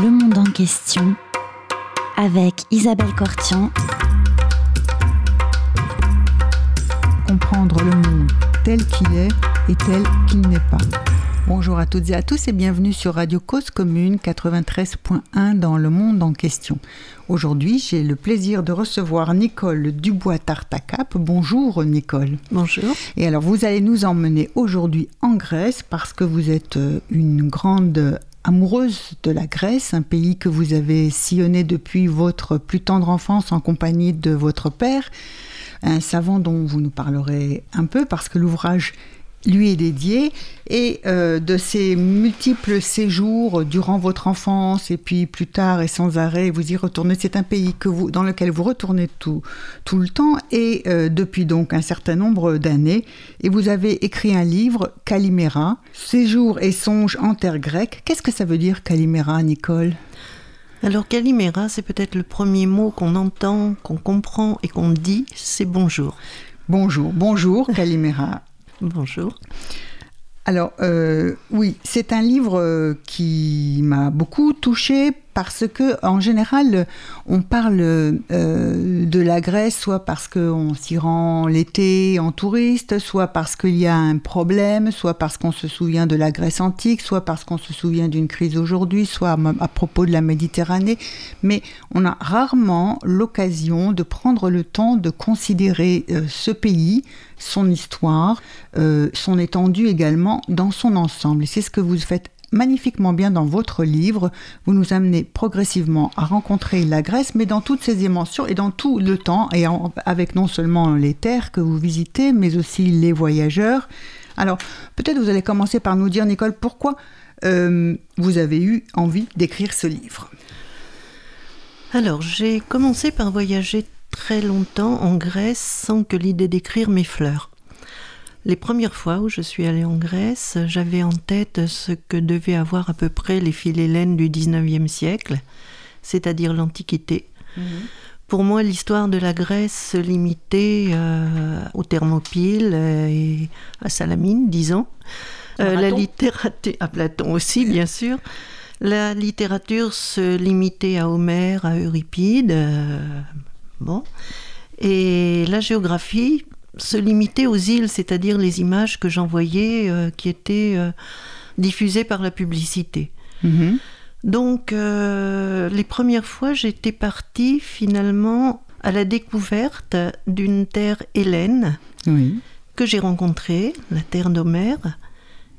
Le monde en question avec Isabelle Cortian. Comprendre le monde tel qu'il est et tel qu'il n'est pas. Bonjour à toutes et à tous et bienvenue sur Radio Cause Commune 93.1 dans le monde en question. Aujourd'hui, j'ai le plaisir de recevoir Nicole Dubois-Tartacap. Bonjour Nicole. Bonjour. Et alors vous allez nous emmener aujourd'hui en Grèce parce que vous êtes euh, une grande amoureuse de la Grèce, un pays que vous avez sillonné depuis votre plus tendre enfance en compagnie de votre père, un savant dont vous nous parlerez un peu parce que l'ouvrage lui est dédié et euh, de ces multiples séjours durant votre enfance et puis plus tard et sans arrêt vous y retournez. C'est un pays que vous, dans lequel vous retournez tout, tout le temps et euh, depuis donc un certain nombre d'années. Et vous avez écrit un livre, Calimera, Séjours et songes en terre grecque. Qu'est-ce que ça veut dire Calimera, Nicole? Alors Calimera, c'est peut-être le premier mot qu'on entend, qu'on comprend et qu'on dit, c'est bonjour. Bonjour, bonjour Calimera. Bonjour. Alors euh, oui, c'est un livre euh, qui m'a beaucoup touchée parce que en général, on parle euh, de la Grèce soit parce qu'on s'y rend l'été en touriste, soit parce qu'il y a un problème, soit parce qu'on se souvient de la Grèce antique, soit parce qu'on se souvient d'une crise aujourd'hui, soit à, propos de la Méditerranée. Mais on a rarement l'occasion de prendre le temps de considérer ce pays, son histoire, son étendue également dans son ensemble. C'est ce que vous faites magnifiquement bien dans votre livre. Vous nous amenez progressivement à rencontrer la Grèce, mais dans toutes ses dimensions et dans tout le temps, et avec non seulement les terres que vous visitez, mais aussi les voyageurs. Alors, peut-être vous allez commencer par nous dire, Nicole, pourquoi euh, vous avez eu envie d'écrire ce livre? Alors, j'ai commencé par voyager très longtemps en Grèce sans que l'idée d'écrire m'effleure. Les premières fois où je suis allée en Grèce, j'avais en tête ce que devaient avoir à peu près les philhellènes du XIXe siècle, c'est-à-dire l'Antiquité. Mhm. Pour moi, l'histoire de la Grèce se limitait euh, aux Thermopyles et à Salamine, disons. Euh, la littérature, à Platon aussi, bien sûr. La littérature se limitait à Homère, à Euripide. Euh, bon. Et la géographie, se limiter aux îles, c'est-à-dire les images que j'envoyais euh, qui étaient euh, diffusées par la publicité. Mhm. Donc, euh, les premières fois, j'étais partie finalement à la découverte d'une terre hélène que j'ai rencontrée, la terre d'Homère,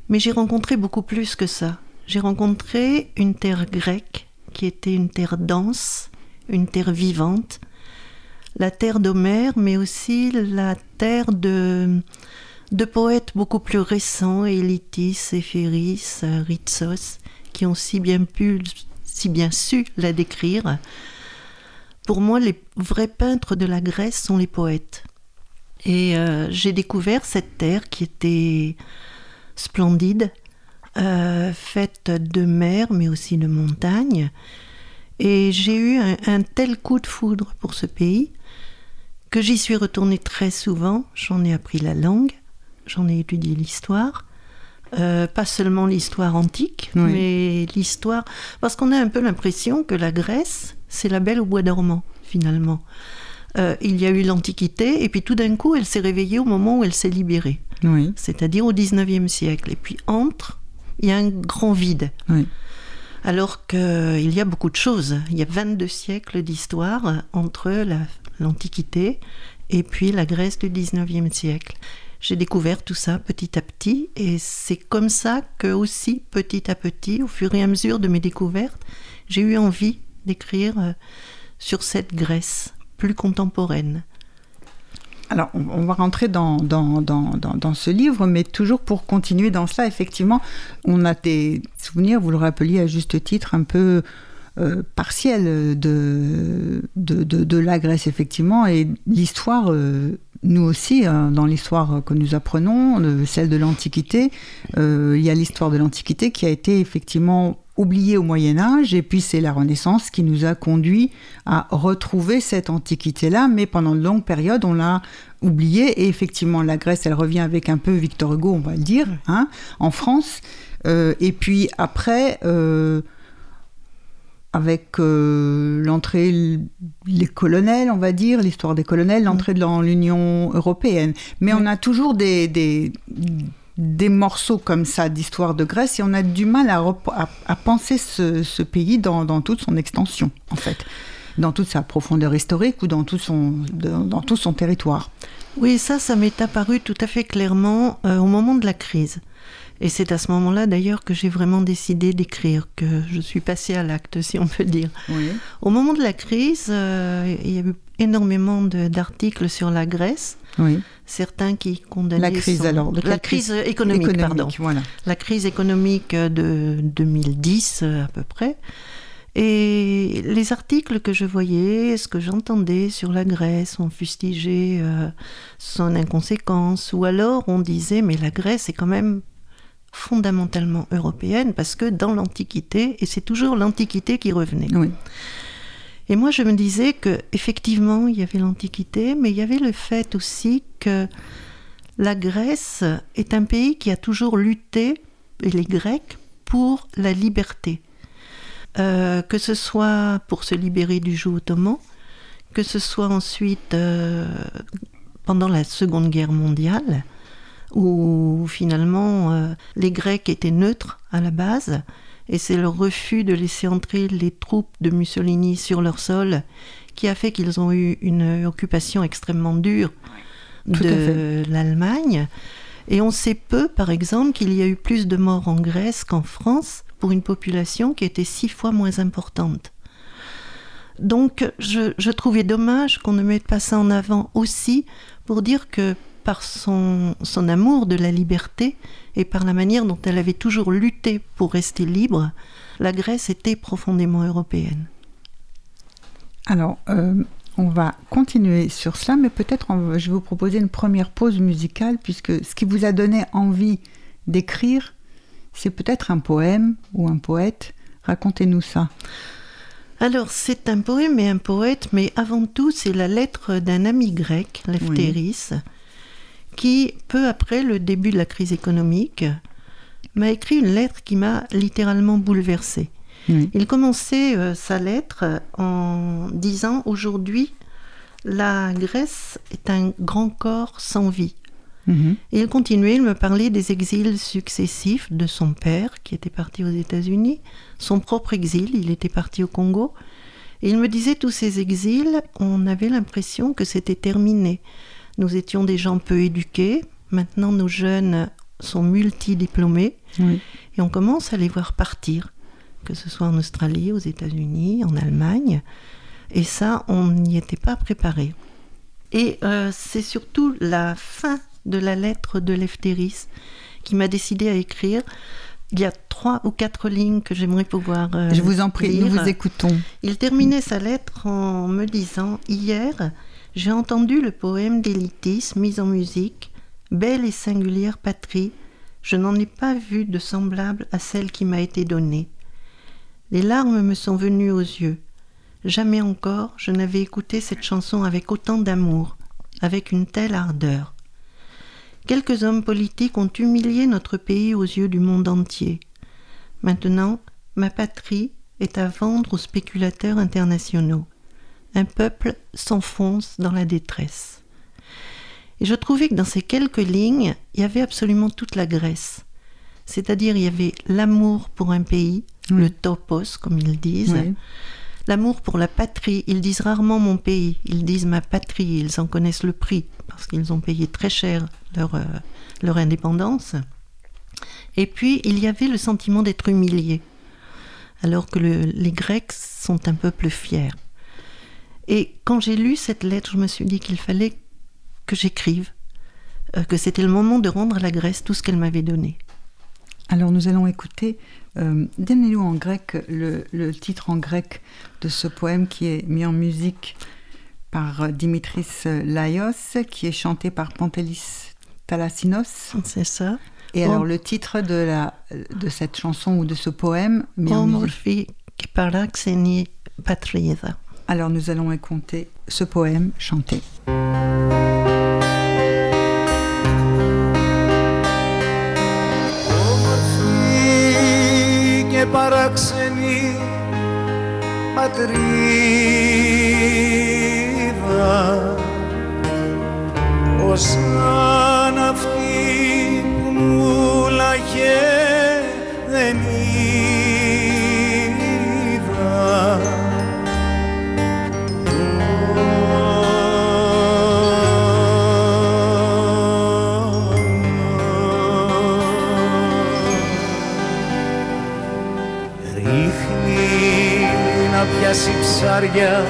mais j'ai rencontré beaucoup plus que ça. J'ai rencontré une terre grecque qui était une terre dense, une terre vivante, la terre d'Homère, mais aussi la terre de, poètes beaucoup plus récents, Élitis, Éphéris, Ritsos, qui ont si bien pu, si bien su la décrire. Pour moi, les vrais peintres de la Grèce sont les poètes. Et euh, j'ai découvert cette terre qui était splendide, euh, faite de mer, mais aussi de montagnes. Et j'ai eu un, tel coup de foudre pour ce pays que j'y suis retournée très souvent. J'en ai appris la langue, j'en ai étudié l'histoire. Euh, pas seulement l'histoire antique, mais l'histoire. Parce qu'on a un peu l'impression que la Grèce, c'est la belle au bois dormant, finalement. Euh, il y a eu l'Antiquité, et puis tout d'un coup, elle s'est réveillée au moment où elle s'est libérée. C'est-à-dire au 19e siècle. Et puis entre, il y a un grand vide. Alors qu'il y a beaucoup de choses. Il y a 22 siècles d'histoire entre la l'Antiquité, et puis la Grèce du 19e siècle. J'ai découvert tout ça petit à petit, et c'est comme ça que aussi petit à petit, au fur et à mesure de mes découvertes, j'ai eu envie d'écrire euh, sur cette Grèce plus contemporaine. Alors, on va rentrer dans, dans, dans, dans, ce livre, mais toujours pour continuer dans cela, effectivement, on a des souvenirs, vous le rappeliez à juste titre, un peu euh, partielle de, la Grèce, effectivement, et l'histoire, euh, nous aussi, hein, dans l'histoire que nous apprenons, celle de l'Antiquité, euh, il y a l'histoire de l'Antiquité qui a été effectivement oubliée au Moyen Âge, et puis c'est la Renaissance qui nous a conduit à retrouver cette Antiquité-là, mais pendant de longues périodes, on l'a oubliée, et effectivement, la Grèce, elle revient avec un peu Victor Hugo, on va le dire, hein, en France, et puis après avec euh, l'entrée, les colonels, on va dire, l'histoire des colonels, l'entrée dans l'Union européenne. Mais on a toujours des, des, des, morceaux comme ça d'histoire de Grèce et on a du mal à, à, penser ce, ce pays dans, dans, toute son extension, en fait, dans toute sa profondeur historique ou dans tout son, dans tout son territoire. Oui, ça, ça m'est apparu tout à fait clairement euh, au moment de la crise. Et c'est à ce moment-là d'ailleurs que j'ai vraiment décidé d'écrire, que je suis passée à l'acte, si on peut dire. Au moment de la crise, euh, il y a eu énormément d'articles sur la Grèce. Oui. Certains qui condamnaient la crise alors la crise, économique, pardon. La crise économique de 2010 euh, à peu près. Et les articles que je voyais, ce que j'entendais sur la Grèce, on fustigeait euh, son inconséquence, ou alors on disait mais la Grèce est quand même fondamentalement européenne parce que dans l'Antiquité, et c'est toujours l'Antiquité qui revenait. Et moi, je me disais que effectivement, il y avait l'Antiquité, mais il y avait le fait aussi que la Grèce est un pays qui a toujours lutté, et les Grecs, pour la liberté. Euh, que ce soit pour se libérer du joug ottoman, que ce soit ensuite euh, pendant la Seconde Guerre mondiale, où finalement euh, les Grecs étaient neutres à la base, et c'est le refus de laisser entrer les troupes de Mussolini sur leur sol qui a fait qu'ils ont eu une occupation extrêmement dure de l'Allemagne. Et on sait peu, par exemple, qu'il y a eu plus de morts en Grèce qu'en France pour une population qui était six fois moins importante. Donc je, je trouvais dommage qu'on ne mette pas ça en avant aussi pour dire que par son, son amour de la liberté et par la manière dont elle avait toujours lutté pour rester libre, la Grèce était profondément européenne. Alors, euh, on va continuer sur cela, mais peut-être je vais vous proposer une première pause musicale, puisque ce qui vous a donné envie d'écrire, c'est peut-être un poème ou un poète. Racontez-nous ça. Alors, c'est un poème et un poète, mais avant tout, c'est la lettre d'un ami grec, Leftéris, qui, peu après le début de la crise économique, m'a écrit une lettre qui m'a littéralement bouleversée. Il commençait euh, sa lettre en disant Aujourd'hui, la Grèce est un grand corps sans vie. Mhm. Et il continuait, il me parlait des exils successifs de son père, qui était parti aux États-Unis, son propre exil, il était parti au Congo. Et il me disait tous ces exils, on avait l'impression que c'était terminé. Nous étions des gens peu éduqués. Maintenant, nos jeunes sont multidiplômés. Et on commence à les voir partir, que ce soit en Australie, aux États-Unis, en Allemagne. Et ça, on n'y était pas préparé. Et euh, c'est surtout la fin de la lettre de Leftéris qui m'a décidé à écrire. Il y a trois ou quatre lignes que j'aimerais pouvoir. Euh, Je vous en prie, nous vous écoutons. Il terminait sa lettre en me disant Hier, j'ai entendu le poème d'Élitis mis en musique, Belle et singulière patrie, je n'en ai pas vu de semblable à celle qui m'a été donnée. Les larmes me sont venues aux yeux. Jamais encore je n'avais écouté cette chanson avec autant d'amour, avec une telle ardeur. Quelques hommes politiques ont humilié notre pays aux yeux du monde entier. Maintenant, ma patrie est à vendre aux spéculateurs internationaux un peuple s'enfonce dans la détresse. Et je trouvais que dans ces quelques lignes, il y avait absolument toute la Grèce. C'est-à-dire, il y avait l'amour pour un pays, le topos, comme ils disent, l'amour pour la patrie. Ils disent rarement mon pays, ils disent ma patrie, ils en connaissent le prix, parce qu'ils ont payé très cher leur, euh, leur indépendance. Et puis, il y avait le sentiment d'être humilié, alors que les Grecs sont un peuple fier. Et quand j'ai lu cette lettre, je me suis dit qu'il fallait que j'écrive, euh, que c'était le moment de rendre à la Grèce tout ce qu'elle m'avait donné. Alors nous allons écouter, euh, donnez-nous en grec le, titre en grec de ce poème qui est mis en musique par euh, Dimitris Laios, qui est chanté par Pantelis Thalassinos. C'est ça. Et alors le titre de, la, de cette chanson ou de ce poème mis en musique. Patrida. Alors nous allons écouter ce poème chanté. και παράξενη πατρίδα ως Ψάρια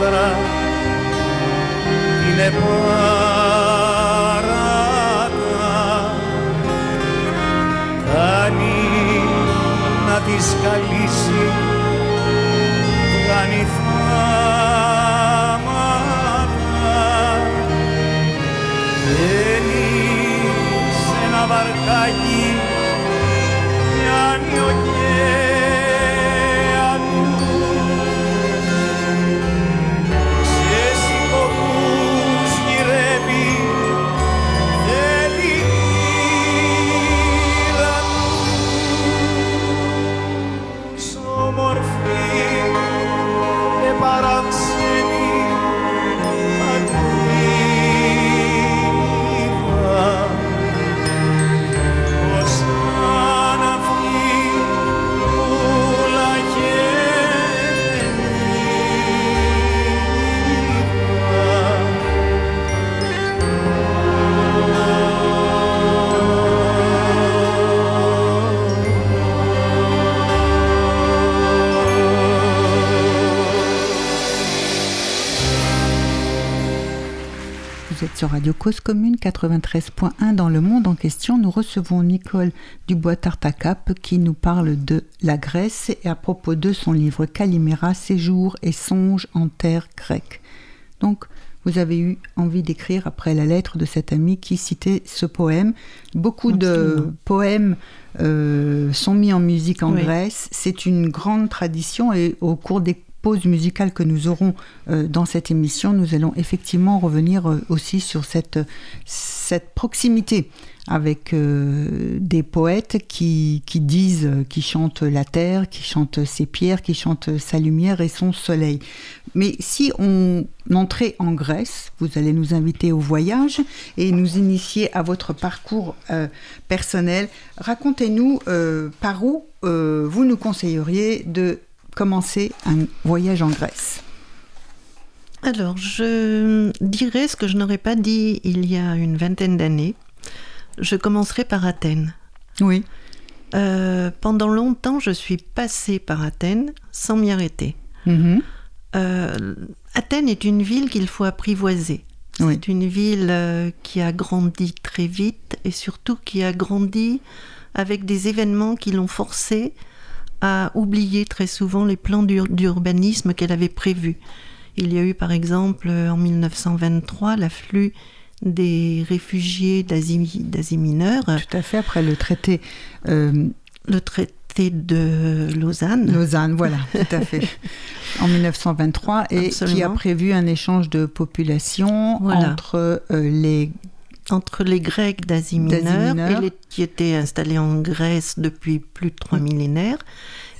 δέντρα την Radio Cause Commune 93.1 dans le monde en question. Nous recevons Nicole Dubois-Tartacap qui nous parle de la Grèce et à propos de son livre Calimera, Séjours et songes en terre grecque. Donc, vous avez eu envie d'écrire après la lettre de cet ami qui citait ce poème. Beaucoup de poèmes euh, sont mis en musique en Oui. Grèce. C'est une grande tradition et au cours des pauses musicales que nous aurons euh, dans cette émission, nous allons effectivement revenir euh, aussi sur cette, cette proximité avec euh, des poètes qui, qui disent, euh, qui chantent la terre, qui chantent ses pierres, qui chantent sa lumière et son soleil. Mais si on entrait en Grèce, vous allez nous inviter au voyage et nous initier à votre parcours euh, personnel. Racontez-nous euh, par où euh, vous nous conseilleriez de commencer un voyage en Grèce. Alors, je dirais ce que je n'aurais pas dit il y a une vingtaine d'années. Je commencerai par Athènes. Oui. Euh, pendant longtemps, je suis passée par Athènes sans m'y arrêter. Mhm. Euh, Athènes est une ville qu'il faut apprivoiser. Oui. C'est une ville euh, qui a grandi très vite et surtout qui a grandi avec des événements qui l'ont forcée à oublier très souvent les plans d'ur- d'urbanisme qu'elle avait prévus. Il y a eu par exemple euh, en 1923 l'afflux des réfugiés d'Asie mineure, Tout à fait, après le traité euh, le traité de Lausanne. Lausanne, voilà, tout à fait, en 1923, et qui a Absolument. prévu un échange de population Voilà. entre euh, les... entre les Grecs d'Asie mineure mineure. et les qui étaient installés en Grèce depuis plus de trois millénaires,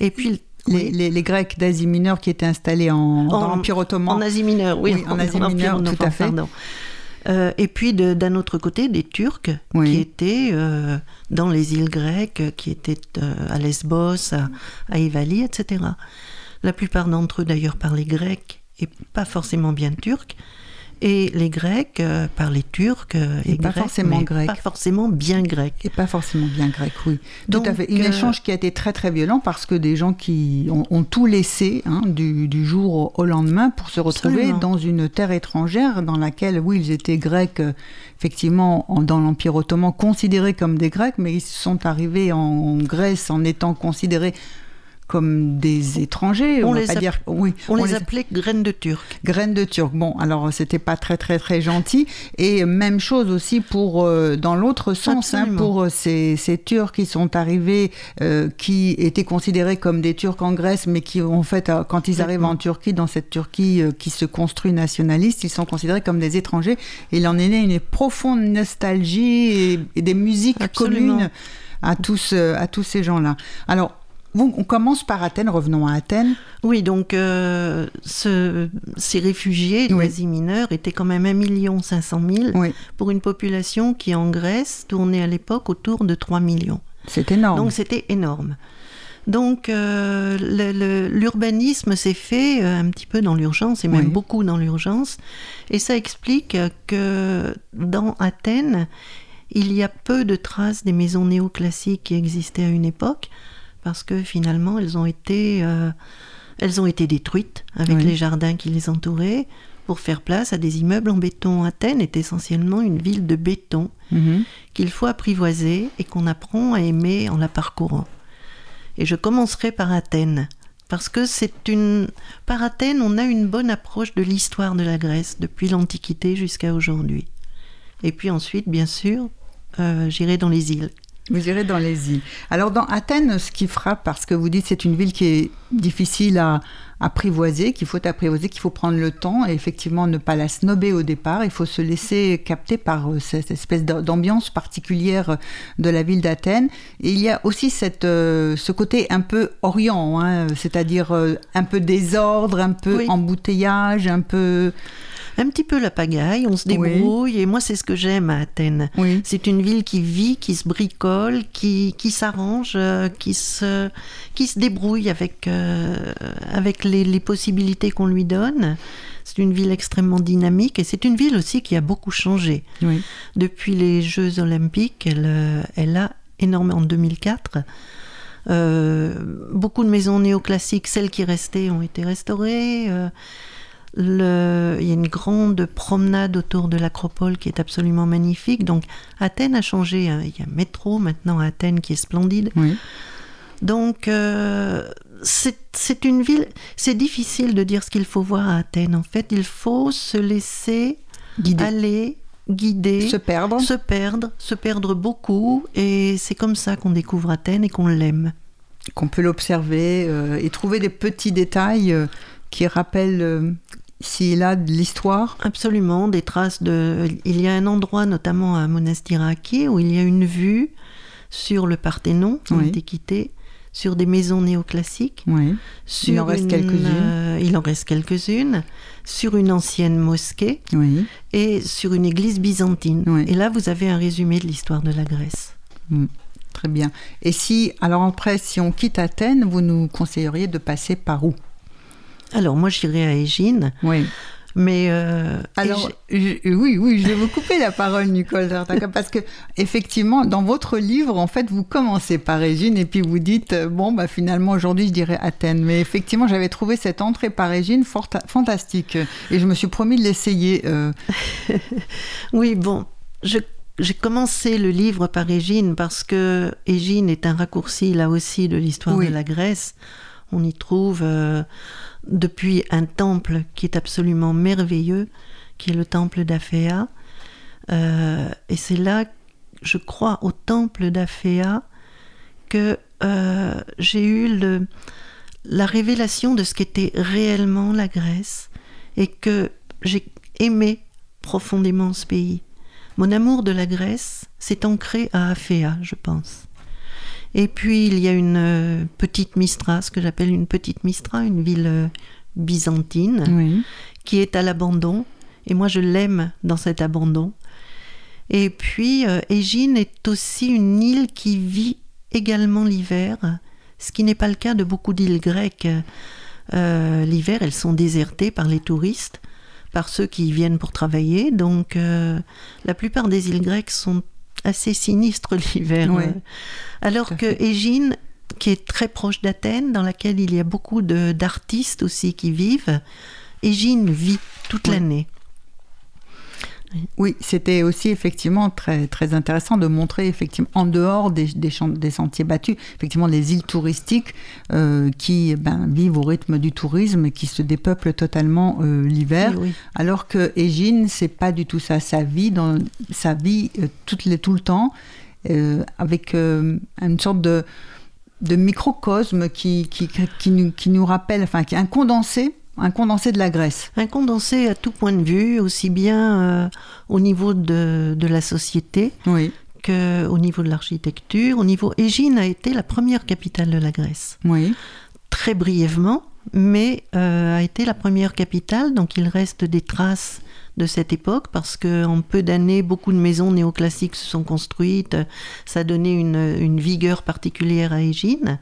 et puis Les, Oui. les- les Grecs d'Asie mineure qui étaient installés en, dans En- l'Empire ottoman. En Asie mineure, oui. Oui, en Asie mineure, tout à fait. Euh, et puis d'un autre côté, des Turcs Oui. qui étaient euh, dans les îles grecques, qui étaient euh, à Lesbos, à, à Ivali, etc. La plupart d'entre eux d'ailleurs parlaient grec et pas forcément bien turc. Et les Grecs euh, parlaient turc euh, et, Et pas grec, forcément mais grec. Pas forcément bien grec. Et pas forcément bien grec, oui. Donc, Tout à fait. Un euh, échange qui a été très très violent parce que des gens qui ont, ont tout laissé hein, du, du jour au, lendemain pour se retrouver Absolument. dans une terre étrangère dans laquelle, oui, ils étaient grecs, effectivement, en- dans l'Empire ottoman, considérés comme des grecs, mais ils sont arrivés en Grèce en étant considérés comme des étrangers. On les pas app- dire, oui, On, les appelait graines de turc. Graines de Turc. Bon, alors c'était pas très très très gentil. Et même chose aussi pour euh, dans l'autre sens, hein, pour euh, ces, ces Turcs qui sont arrivés, euh, qui étaient considérés comme des Turcs en Grèce, mais qui en fait, quand ils arrivent en Turquie, dans cette Turquie euh, qui se construit nationaliste, ils sont considérés comme des étrangers. Et il en est né une profonde nostalgie et, et des musiques Absolument. communes à tous à tous ces gens-là. Alors. Bon, on commence par Athènes, revenons à Athènes. Oui, donc euh, ce- ces réfugiés Oui. d'Asie mineure étaient quand même 1 500 000 Oui, pour une population qui en Grèce tournait à l'époque autour de 3 millions. c'est énorme. Donc c'était énorme. Donc euh, l'urbanisme s'est fait euh, un petit peu dans l'urgence et même Oui. beaucoup dans l'urgence. Et ça explique que dans Athènes, il y a peu de traces des maisons néoclassiques qui existaient à une époque parce que finalement elles ont été, euh, elles ont été détruites avec Oui. les jardins qui les entouraient pour faire place à des immeubles en béton. Athènes est essentiellement une ville de béton Mhm. qu'il faut apprivoiser et qu'on apprend à aimer en la parcourant. Et je commencerai par Athènes, parce que c'est une... Par Athènes, on a une bonne approche de l'histoire de la Grèce, depuis l'Antiquité jusqu'à aujourd'hui. Et puis ensuite, bien sûr, euh, j'irai dans les îles. Vous irez dans les îles. Alors dans Athènes, ce qui frappe, parce que vous dites c'est une ville qui est difficile à apprivoiser, qu'il faut apprivoiser, qu'il faut prendre le temps et effectivement ne pas la snober au départ. Il faut se laisser capter par euh, cette espèce d'am- d'ambiance particulière de la ville d'Athènes. Et il y a aussi cette, euh, ce côté un peu orient, hein, c'est-à-dire euh, un peu désordre, un peu Oui. embouteillage, un peu... Un petit peu la pagaille, on se Oui. débrouille, et moi c'est ce que j'aime à Athènes. Oui. C'est une ville qui vit, qui se bricole, qui, qui s'arrange, euh, qui se, qui se débrouille avec, euh, avec les, les possibilités qu'on lui donne. C'est une ville extrêmement dynamique et c'est une ville aussi qui a beaucoup changé. Oui. Depuis les Jeux olympiques, elle, euh, elle a énormément, en 2004, euh, beaucoup de maisons néoclassiques, celles qui restaient, ont été restaurées. euh, le- il y a une grande promenade autour de l'acropole qui est absolument magnifique. Donc Athènes a changé. hein. Il y a un métro maintenant à Athènes qui est splendide. Oui. Donc euh, c'est une ville. C'est difficile de dire ce qu'il faut voir à Athènes. En fait, il faut se laisser aller, guider, Se perdre. se perdre, se perdre beaucoup. Et c'est comme ça qu'on découvre Athènes et qu'on l'aime. qu'on peut l'observer euh, et trouver des petits détails euh, qui rappellent euh, et là de l'histoire. Absolument, des traces de. Il y a un endroit, notamment à Monastiraki, où il y a une vue sur le Parthénon, Oui. Antiquité, sur des maisons néoclassiques. Oui. Sur en reste une, quelques-unes. euh, il en reste quelques-unes. Sur une ancienne mosquée Oui. et sur une église byzantine. Et là, vous avez un résumé de l'histoire de la Grèce. Très bien. Et si, alors après, si on quitte Athènes, vous nous conseilleriez de passer par où? Alors, moi, j'irai à Égine, Oui. mais. euh, Alors, Égine- je- oui, oui, je vais vous couper la parole, Nicole parce que effectivement, dans votre livre, en fait, vous commencez par Égine et puis vous dites, euh, bon, bah finalement, aujourd'hui, je dirais Athènes. Mais effectivement, j'avais trouvé cette entrée par Égine fort- fantastique et je me suis promis de l'essayer. euh, Oui, bon, j'ai commencé le livre par Égine parce que Égine est un raccourci là aussi de l'histoire Oui. de la Grèce. On y trouve euh, depuis un temple qui est absolument merveilleux, qui est le temple d'Aphéa. Euh, et c'est là, je crois, au temple d'Aphéa que euh, j'ai eu le, la révélation de ce qu'était réellement la Grèce et que j'ai aimé profondément ce pays. Mon amour de la Grèce s'est ancré à Aphéa, je pense. Et puis il y a une euh, petite Mistra, ce que j'appelle une petite Mistra, une ville euh, byzantine, Oui. qui est à l'abandon. Et moi, je l'aime dans cet abandon. Et puis, euh, Égine est aussi une île qui vit également l'hiver, ce qui n'est pas le cas de beaucoup d'îles grecques. Euh, l'hiver, elles sont désertées par les touristes, par ceux qui y viennent pour travailler. Donc, euh, la plupart des îles grecques sont assez sinistres l'hiver. Oui. Euh, Alors que. Égine, qui est très proche d'Athènes, dans laquelle il y a beaucoup d'artistes aussi qui vivent, Égine vit toute l'année. Oui, c'était aussi effectivement très, très intéressant de montrer effectivement en dehors des, des, sentiers battus, effectivement les îles touristiques euh, qui ben, vivent au rythme du tourisme et qui se dépeuplent totalement euh, l'hiver. Oui, oui. Alors que Égine, c'est pas du tout ça. Ça vit dans sa vie euh, toutes les, tout le temps avec une sorte de, de microcosme qui, qui, qui, nous, qui nous rappelle, enfin, qui est un condensé, un condensé de la Grèce. Un condensé à tout point de vue, aussi bien euh, au niveau de, de la société Oui, qu'au niveau de l'architecture. Au niveau, Égine a été la première capitale de la Grèce, oui, très brièvement, mais euh, a été la première capitale. Donc il reste des traces de cette époque parce que en peu d'années, beaucoup de maisons néoclassiques se sont construites. Ça a donné une, une vigueur particulière à Égine,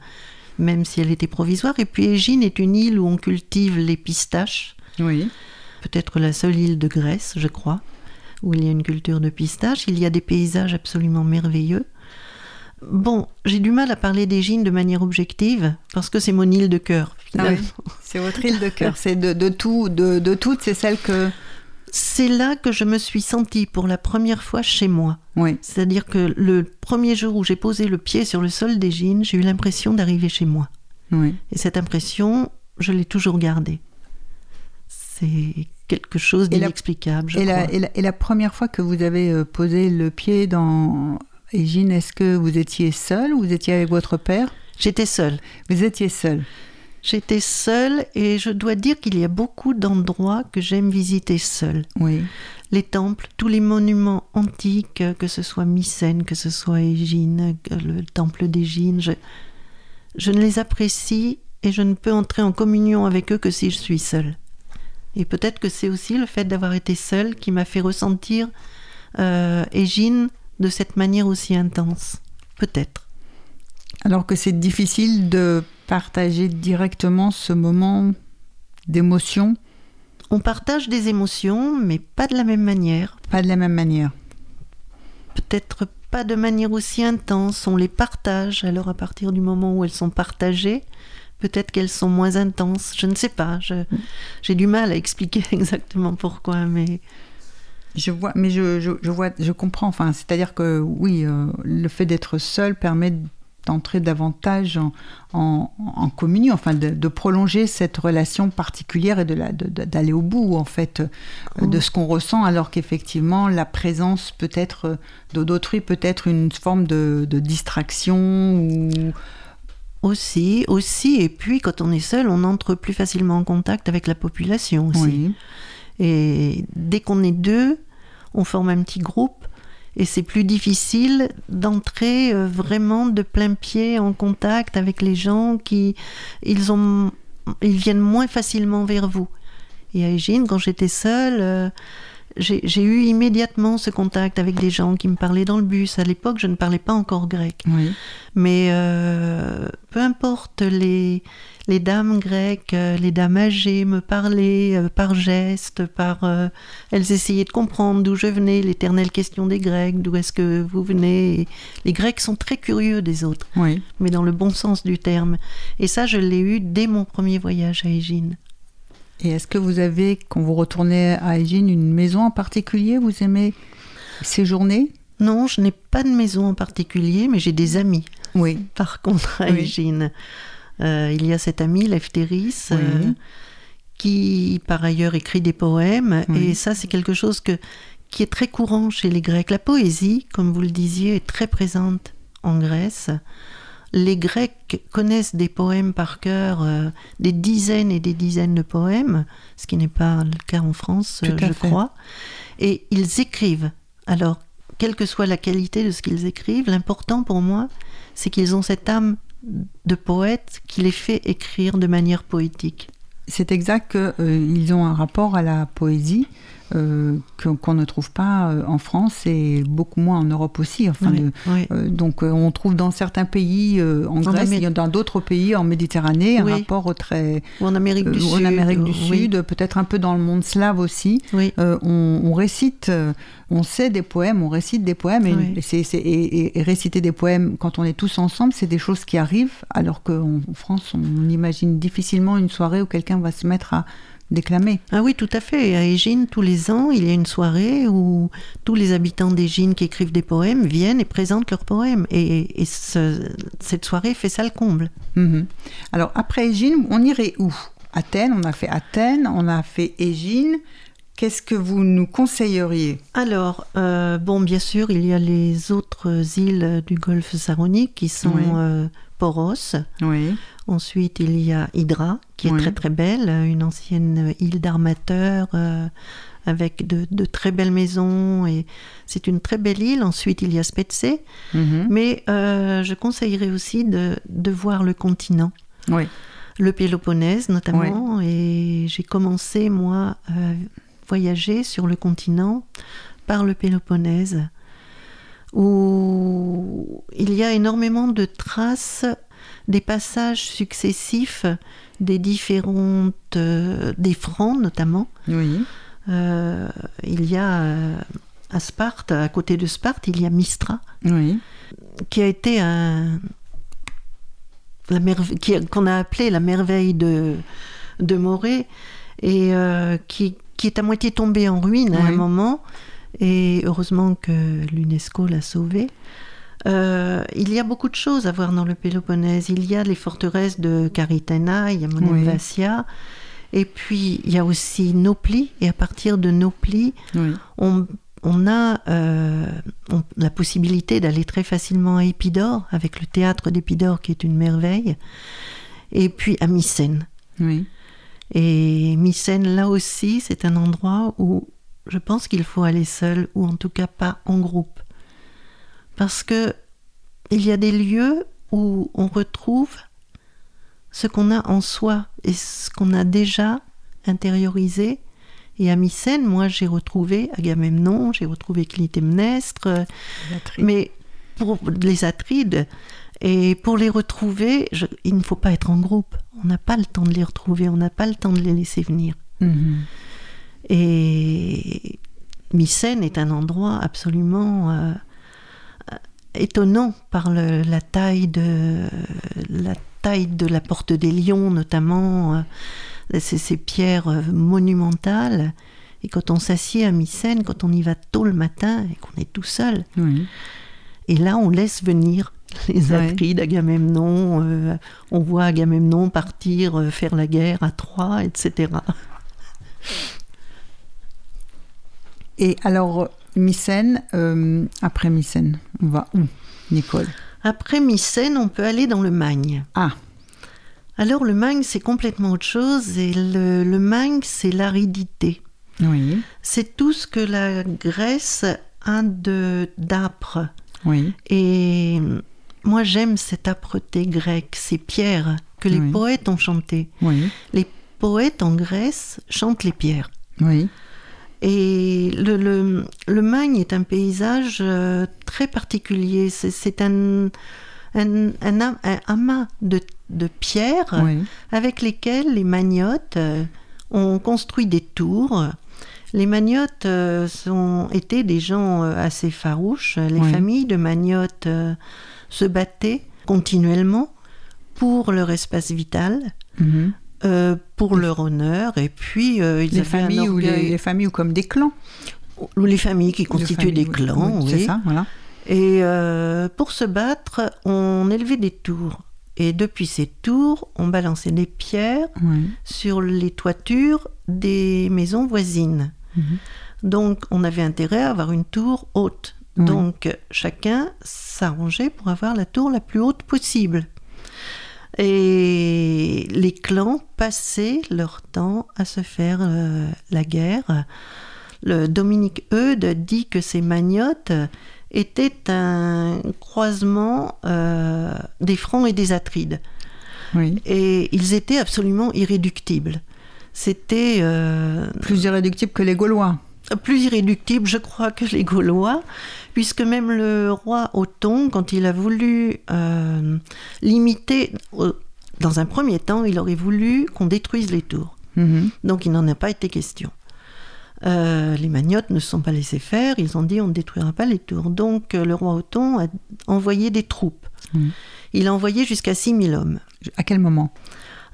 même si elle était provisoire. Et puis Égine est une île où on cultive les pistaches oui. peut-être la seule île de Grèce, je crois, où il y a une culture de pistache. Il y a des paysages absolument merveilleux. Bon, j'ai du mal à parler d'Égine de manière objective, parce que c'est mon île de cœur. Ah oui, c'est votre île de cœur. C'est de, de tout, de, de toutes, c'est celle que. C'est là que je me suis sentie pour la première fois chez moi. Oui, C'est-à-dire que le premier jour où j'ai posé le pied sur le sol d'Égine, j'ai eu l'impression d'arriver chez moi. oui. Et cette impression, je l'ai toujours gardée. C'est quelque chose d'inexplicable, je Et et, la, et la première fois que vous avez euh, posé le pied dans Égine, est-ce que vous étiez seul ou vous étiez avec votre père? J'étais seule. Vous étiez seul. J'étais seule et je dois dire qu'il y a beaucoup d'endroits que j'aime visiter seule. Oui, Les temples, tous les monuments antiques, que ce soit Mycène, que ce soit Égine, le temple d'Égine, je, je ne les apprécie et je ne peux entrer en communion avec eux que si je suis seule. Et peut-être que c'est aussi le fait d'avoir été seule qui m'a fait ressentir euh, Égine de cette manière aussi intense. Peut-être. Alors que c'est difficile de partager directement ce moment d'émotion, On partage des émotions, mais pas de la même manière. pas de la même manière. peut-être pas de manière aussi intense, on les partage, alors à partir du moment où elles sont partagées, peut-être qu'elles sont moins intenses, je ne sais pas, j'ai du mal à expliquer exactement pourquoi, mais Je vois, mais je, je, je vois, je comprends. Enfin, c'est-à-dire que oui, euh, le fait d'être seul permet d'entrer davantage en, en, en communion, enfin de, de prolonger cette relation particulière et de la- de- de- d'aller au bout en fait euh, de ce qu'on ressent, alors qu'effectivement la présence peut-être euh, d'autrui peut être une forme de, de distraction ou aussi, aussi, et puis quand on est seul, on entre plus facilement en contact avec la population aussi. oui, Et dès qu'on est deux, on forme un petit groupe et c'est plus difficile d'entrer euh, vraiment de plein pied en contact avec les gens qui ils ont ils viennent moins facilement vers vous. Et à Égine, quand j'étais seule, euh, j'ai eu immédiatement ce contact avec des gens qui me parlaient dans le bus. À l'époque, je ne parlais pas encore grec. oui, Mais euh, peu importe, les, les dames grecques, euh, les dames âgées me parlaient euh, par gestes, par, euh, elles essayaient de comprendre d'où je venais, l'éternelle question des Grecs, d'où est-ce que vous venez. Et les Grecs sont très curieux des autres, oui. mais dans le bon sens du terme. Et ça, je l'ai eu dès mon premier voyage à Égine. Et est-ce que vous avez, quand vous retournez à Égine, une maison en particulier Vous aimez séjourner? Non, je n'ai pas de maison en particulier, mais j'ai des amis. Oui, Par contre, à Oui. Égine, euh, il y a cet ami, Lefteris, Oui. euh, qui par ailleurs écrit des poèmes. Oui. Et ça, c'est quelque chose que, qui est très courant chez les Grecs. La poésie, comme vous le disiez, est très présente en Grèce. Les Grecs connaissent des poèmes par cœur, euh, des dizaines et des dizaines de poèmes, ce qui n'est pas le cas en France, euh, je fait. crois. Et ils écrivent. Alors, quelle que soit la qualité de ce qu'ils écrivent, l'important pour moi, c'est qu'ils ont cette âme de poète qui les fait écrire de manière poétique. C'est exact qu'ils ont un rapport à la poésie euh, qu'on ne trouve pas euh, en France et beaucoup moins en Europe aussi. Enfin, Oui, le- oui. euh, donc on trouve dans certains pays, euh, en Grèce, Amé- il y a dans d'autres pays en Méditerranée, Oui. un rapport très... Ou en Amérique du Sud. en Amérique du. Sud, peut-être un peu dans le monde slave aussi. On, on récite, on sait des poèmes, on récite des poèmes, et- et réciter des poèmes quand on est tous ensemble, c'est des choses qui arrivent, alors qu'en France, on imagine difficilement une soirée où quelqu'un va se mettre à Ah oui, tout à fait. À Égine, tous les ans, il y a une soirée où tous les habitants d'Égine qui écrivent des poèmes viennent et présentent leurs poèmes. Et, et ce- cette soirée fait ça le comble. Mhm. Alors après Égine, on irait où? Athènes, on a fait Athènes, on a fait Égine. Qu'est-ce que vous nous conseilleriez? Alors, euh, bon, bien sûr, il y a les autres îles du golfe Saronique qui sont Oui. euh, Poros. Oui. Ensuite, il y a Hydra, qui est très très belle, une ancienne île d'armateurs euh, avec de, de très belles maisons. Et c'est une très belle île. Ensuite, il y a Spetsé. Mhm. Mais je conseillerais aussi de, de voir le continent, Oui. le Péloponnèse notamment. Et j'ai commencé, moi, voyager sur le continent par le Péloponnèse, où il y a énormément de traces des passages successifs des différentes, euh, des francs notamment. Oui. Euh, il y a euh, à Sparte, à côté de Sparte, il y a Mistra, Oui. qui a été un, la qu'on a appelé la merveille de, de Morée, et qui, qui est à moitié tombée en ruine à un moment, et heureusement que l'UNESCO l'a sauvée. Euh, il y a beaucoup de choses à voir dans le Péloponnèse. Il y a les forteresses de Caritana, il y a Monemvasia, et puis il y a aussi Nopli, et à partir de Nopli, Oui. on, on a euh, on- la possibilité d'aller très facilement à Épidore, avec le théâtre d'Épidore qui est une merveille, et puis à Mycène. Oui. Et Mycène, là aussi, c'est un endroit où je pense qu'il faut aller seul, ou en tout cas pas en groupe. Parce que il y a des lieux où on retrouve ce qu'on a en soi et ce qu'on a déjà intériorisé. Et à Mycène, moi, j'ai retrouvé Agamemnon, j'ai retrouvé Clytemnestre, mais pour les Atrides, et pour les retrouver, je- il ne faut pas être en groupe. On n'a pas le temps de les retrouver, on n'a pas le temps de les laisser venir. Mhm. Et Mycène est un endroit absolument euh, étonnant par le- la taille de la taille de la porte des lions notamment euh, ces, ces pierres euh, monumentales et quand on s'assied à Mycène quand on y va tôt le matin et qu'on est tout seul Oui. et là on laisse venir les. Atrides, Agamemnon, euh, on voit Agamemnon partir euh, faire la guerre à Troie, etc. Et alors, Mycène, euh, après Mycène, on va où, Nicole? Après Mycène, on peut aller dans le Magne. Ah, Alors le Magne, c'est complètement autre chose, et le, le Magne, c'est l'aridité. oui, C'est tout ce que la Grèce a de d'âpre. oui, Et moi, j'aime cette âpreté grecque, ces pierres que les Oui. poètes ont chantées. oui, Les poètes en Grèce chantent les pierres. oui, Et le, le, le Magne est un paysage euh, très particulier. C'est- un, un, un, am- un amas de, de pierres oui, avec lesquelles les magnottes euh, ont construit des tours. Les magnottes euh, sont, étaient des gens assez farouches. Les Oui. familles de magnottes euh, se battaient continuellement pour leur espace vital, mhm. euh, pour leur honneur, et puis euh, ils les un familles ou les, orgueil- les familles ou comme des clans. ou les familles qui constituaient familles, des clans, oui, oui. C'est ça, voilà. Et euh, pour se battre, on élevait des tours. Et depuis ces tours, on balançait des pierres Oui, sur les toitures des maisons voisines. Mhm. Donc, on avait intérêt à avoir une tour haute. Oui. Donc, chacun s'arrangeait pour avoir la tour la plus haute possible. Et les clans passaient leur temps à se faire euh, la guerre. Le Dominique Eudes dit que ces magnottes était un croisement euh, des Francs et des Atrides. Oui. Et ils étaient absolument irréductibles. C'était euh, Plus irréductible que les Gaulois. Plus irréductible, je crois, que les Gaulois, puisque même le roi Othon, quand il a voulu euh, limiter, euh, dans un premier temps, il aurait voulu qu'on détruise les tours. Mhm. Donc il n'en a pas été question. Euh, les magnottes ne se sont pas laissés faire, ils ont dit on ne détruira pas les tours. Donc le roi Othon a envoyé des troupes. Mhm. Il a envoyé jusqu'à 6000 hommes. À quel moment?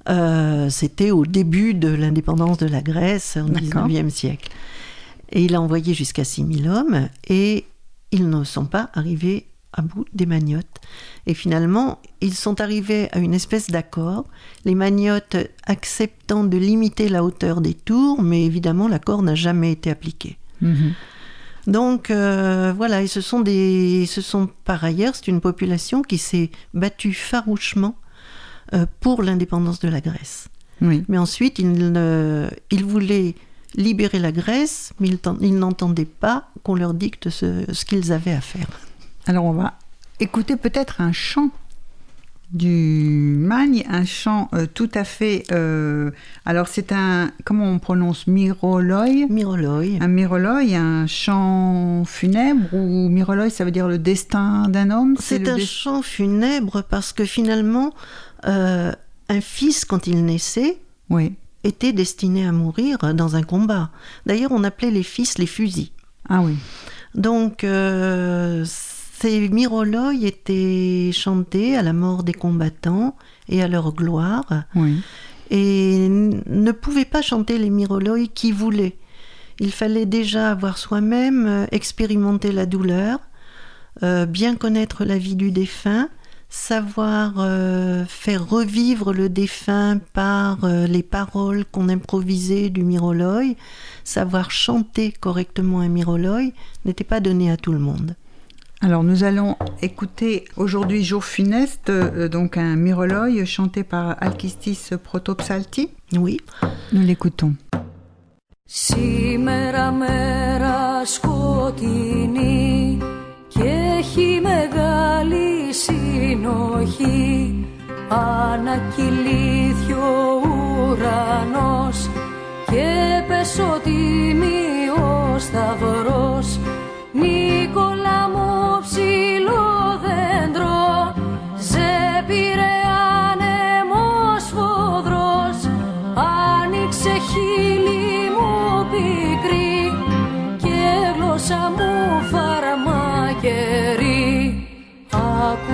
Euh, C'était au début de l'indépendance de la Grèce, au D'accord. 19e siècle. Et il a envoyé jusqu'à 6000 hommes et ils ne sont pas arrivés à bout des magnottes. Et finalement, ils sont arrivés à une espèce d'accord, les magnottes acceptant de limiter la hauteur des tours, mais évidemment l'accord n'a jamais été appliqué. Mhm. Donc euh, voilà, et ce sont des, ce sont par ailleurs, c'est une population qui s'est battue farouchement euh, pour l'indépendance de la Grèce. Oui. Mais ensuite, ils, ils voulaient libérer la Grèce, mais ils, t'en- ils n'entendaient pas qu'on leur dicte ce, ce qu'ils avaient à faire. Alors on va écouter peut-être un chant du Magne, un chant euh, tout à fait. euh, alors c'est un comment on prononce Miroloi, Miroloi. un Miroloi, un chant funèbre ou Miroloi, ça veut dire le destin d'un homme? C'est un chant funèbre parce que finalement, euh, un fils, quand il naissait, Oui. Était destiné à mourir dans un combat. D'ailleurs, on appelait les fils les fusils. Ah oui. Donc, euh, ces miroloi étaient chantés à la mort des combattants et à leur gloire, Oui. et ne pouvaient pas chanter les miroloi qui voulaient. Il fallait déjà avoir soi-même euh, expérimenté la douleur, euh, bien connaître la vie du défunt, savoir euh, faire revivre le défunt par euh, les paroles qu'on improvisait du miroloi, savoir chanter correctement un miroloi n'était pas donné à tout le monde. Alors nous allons écouter aujourd'hui jour funeste, euh, donc un Miroloi chanté par Alkistis Protopsalti. Oui, Nous l'écoutons. Σήμερα μέρα σκοτεινή και έχει μεγάλη Συνοχή Ανακυλήθη ο ουρανός και πέσω τίμιο σταυρός. Νίκολα μου ψηλό δέντρο σε πήρε άνεμος φοδρός Άνοιξε χείλη μου πικρή και γλώσσα μου φαρμακερή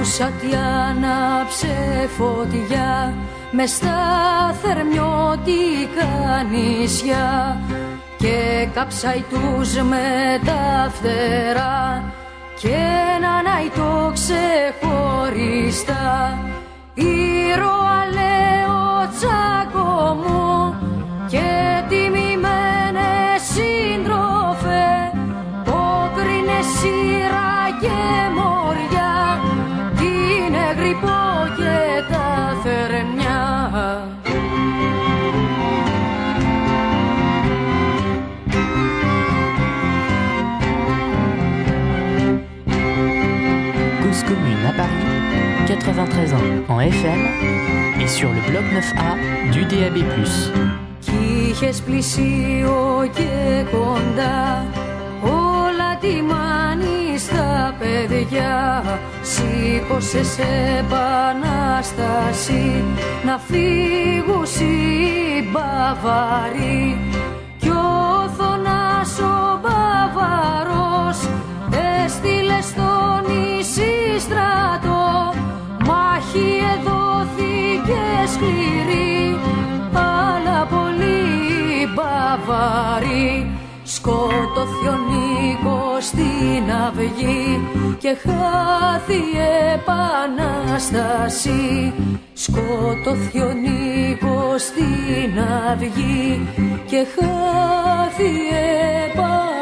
Άκουσα τι άναψε φωτιά με στα θερμιώτικα νησιά. Και κάψαει τους με τα φτερά και έναν αϊτό ξεχωριστά. Ήρωα λέω τσάκο μου και τιμημένες σύντροφε 93 ans en FM et sur le bloc 9A du DAB+. Κι είχες πλησίο και κοντά όλα τιμάνι στα παιδιά Σήκωσες σε επανάσταση να φύγουν οι Μπαβαροί Κι ο Θωνάς ο Μπαβαρός έστειλε στο νησί στρατό Μάχη εδόθηκε σκληρή αλλά πολύ μπαβαρή. Σκότωθη ο Νίκος στην αυγή και χάθη η επανάσταση. Σκότωθη ο Νίκος στην αυγή και χάθη η επανάσταση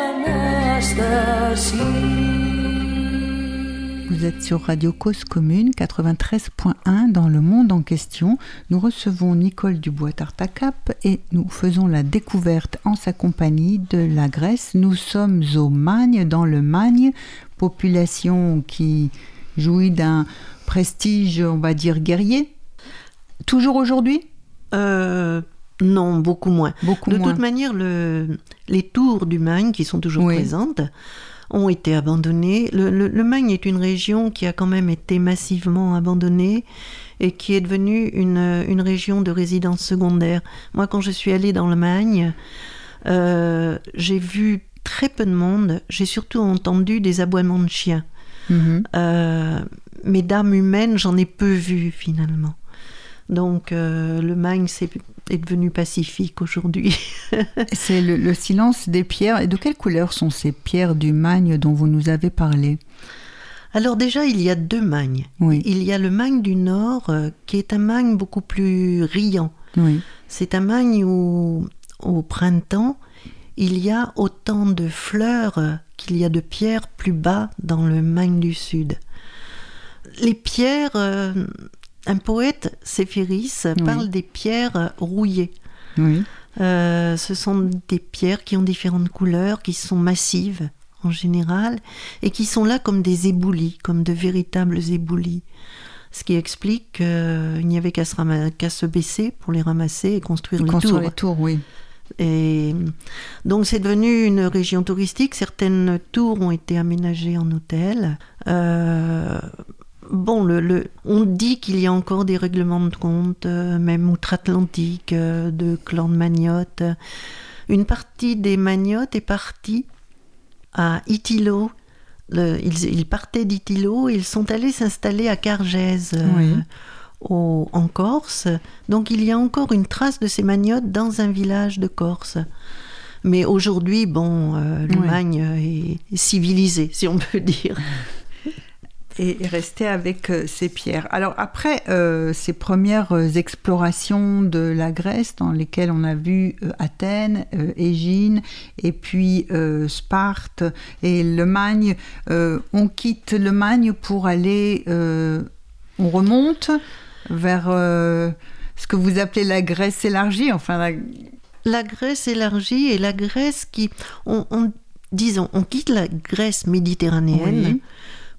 Vous êtes sur Radio Cause Commune 93.1 dans le monde en question. Nous recevons Nicole Dubois-Tartacap et nous faisons la découverte en sa compagnie de la Grèce. Nous sommes au Magne, dans le Magne, population qui jouit d'un prestige, on va dire, guerrier. Toujours aujourd'hui? Euh, non, beaucoup moins. Beaucoup de moins. toute manière, le- les tours du Magne, qui sont toujours Oui. présentes, ont été abandonnées. Le, le- le Magne est une région qui a quand même été massivement abandonnée et qui est devenue une, une région de résidence secondaire. Moi, quand je suis allée dans le Magne, euh, j'ai vu très peu de monde. J'ai surtout entendu des aboiements de chiens. Mhm. Euh, mais d'âme humaine, j'en ai peu vu finalement. Donc euh, le Magne est devenu pacifique aujourd'hui. C'est le, le silence des pierres. Et de quelle couleur sont ces pierres du Magne dont vous nous avez parlé? Alors déjà, il y a deux Magnes. Oui, Il y a le Magne du Nord, euh, qui est un Magne beaucoup plus riant. oui, C'est un Magne où, au printemps, il y a autant de fleurs qu'il y a de pierres plus bas dans le Magne du Sud. Les pierres, euh, un poète, Séphéris, parle des pierres euh, rouillées. oui. Euh, ce sont des pierres qui ont différentes couleurs, qui sont massives en général, et qui sont là comme des éboulis, comme de véritables éboulis. Ce qui explique qu'il n'y avait qu'à se, baisser pour les ramasser et construire les Construire tours. les tours, oui. Et donc c'est devenu une région touristique. Certaines tours ont été aménagées en hôtel. Euh, bon, le, le- on dit qu'il y a encore des règlements de compte, euh, même outre-Atlantique, euh, de clans de magnottes. Une partie des magnottes est partie à Itilo. Le- ils, ils partaient d'Itilo et ils sont allés s'installer à Cargèse. euh, Oui. au- en Corse. Donc il y a encore une trace de ces magnottes dans un village de Corse. Mais aujourd'hui, bon, euh, le Oui. Magne est est civilisé, si on peut dire. Et, et rester avec euh, ces pierres. Alors après euh, ces premières euh, explorations de la Grèce dans lesquelles on a vu euh, Athènes, euh, Égine et puis euh, Sparte et le Magne, euh, on quitte le Magne pour aller, euh, on remonte vers euh, ce que vous appelez la Grèce élargie, enfin la... La Grèce élargie et la Grèce qui, on, on- disons, on quitte la Grèce méditerranéenne Oui.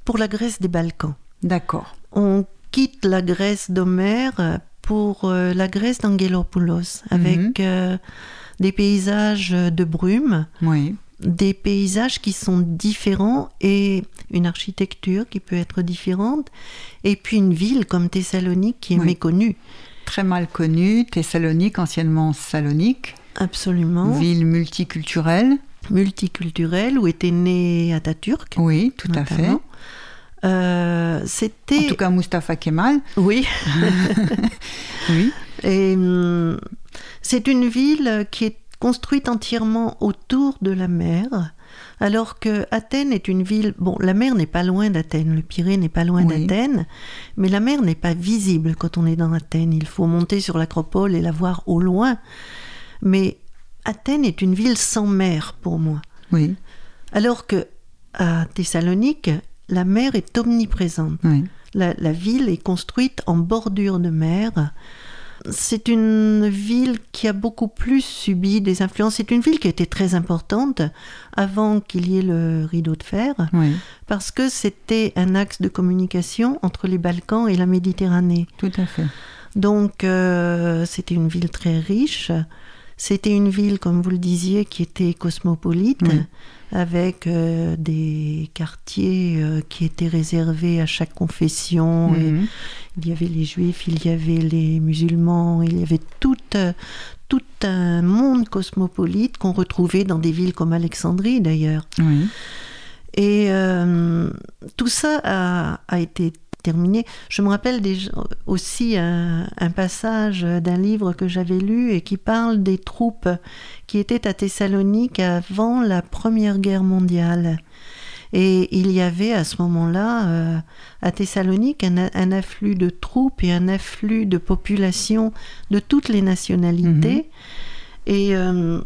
Pour la Grèce des Balkans. D'accord. On quitte la Grèce d'Homère pour euh, la Grèce d'Angelopoulos, avec euh, des paysages de brume, Oui. des paysages qui sont différents et une architecture qui peut être différente, et puis une ville comme Thessalonique qui est Oui. méconnue. Très mal connue, Thessalonique, anciennement Salonique, Absolument. ville multiculturelle. Multiculturelle, où était né Atatürk. Oui, tout à fait. Euh, En C'était. tout cas, Mustapha Kemal. Oui. Oui. Et hum, c'est une ville qui est construite entièrement autour de la mer, alors que Athènes est une ville. Bon, la mer n'est pas loin d'Athènes, le Pirée n'est pas loin Oui. d'Athènes, mais la mer n'est pas visible quand on est dans Athènes. Il faut monter sur l'acropole et la voir au loin. Mais Athènes est une ville sans mer pour moi. Oui. Alors que à Thessalonique, la mer est omniprésente. oui. La, la ville est construite en bordure de mer. C'est une ville qui a beaucoup plus subi des influences. C'est une ville qui a été très importante avant qu'il y ait le rideau de fer, Oui, parce que c'était un axe de communication entre les Balkans et la Méditerranée. tout à fait. Donc euh, c'était une ville très riche. C'était une ville, comme vous le disiez, qui était cosmopolite, Oui. Avec euh, des quartiers euh, qui étaient réservés à chaque confession. Et Mhm. il y avait les juifs, il y avait les musulmans, il y avait tout, euh, tout un monde cosmopolite qu'on retrouvait dans des villes comme Alexandrie d'ailleurs. Oui. Et tout ça a, a été terminé. Je me rappelle aussi un, un passage d'un livre que j'avais lu et qui parle des troupes qui étaient à Thessalonique avant la Première Guerre mondiale. Et il y avait à ce moment-là, euh, à Thessalonique, un, afflux de troupes et un afflux de population de toutes les nationalités. Et euh,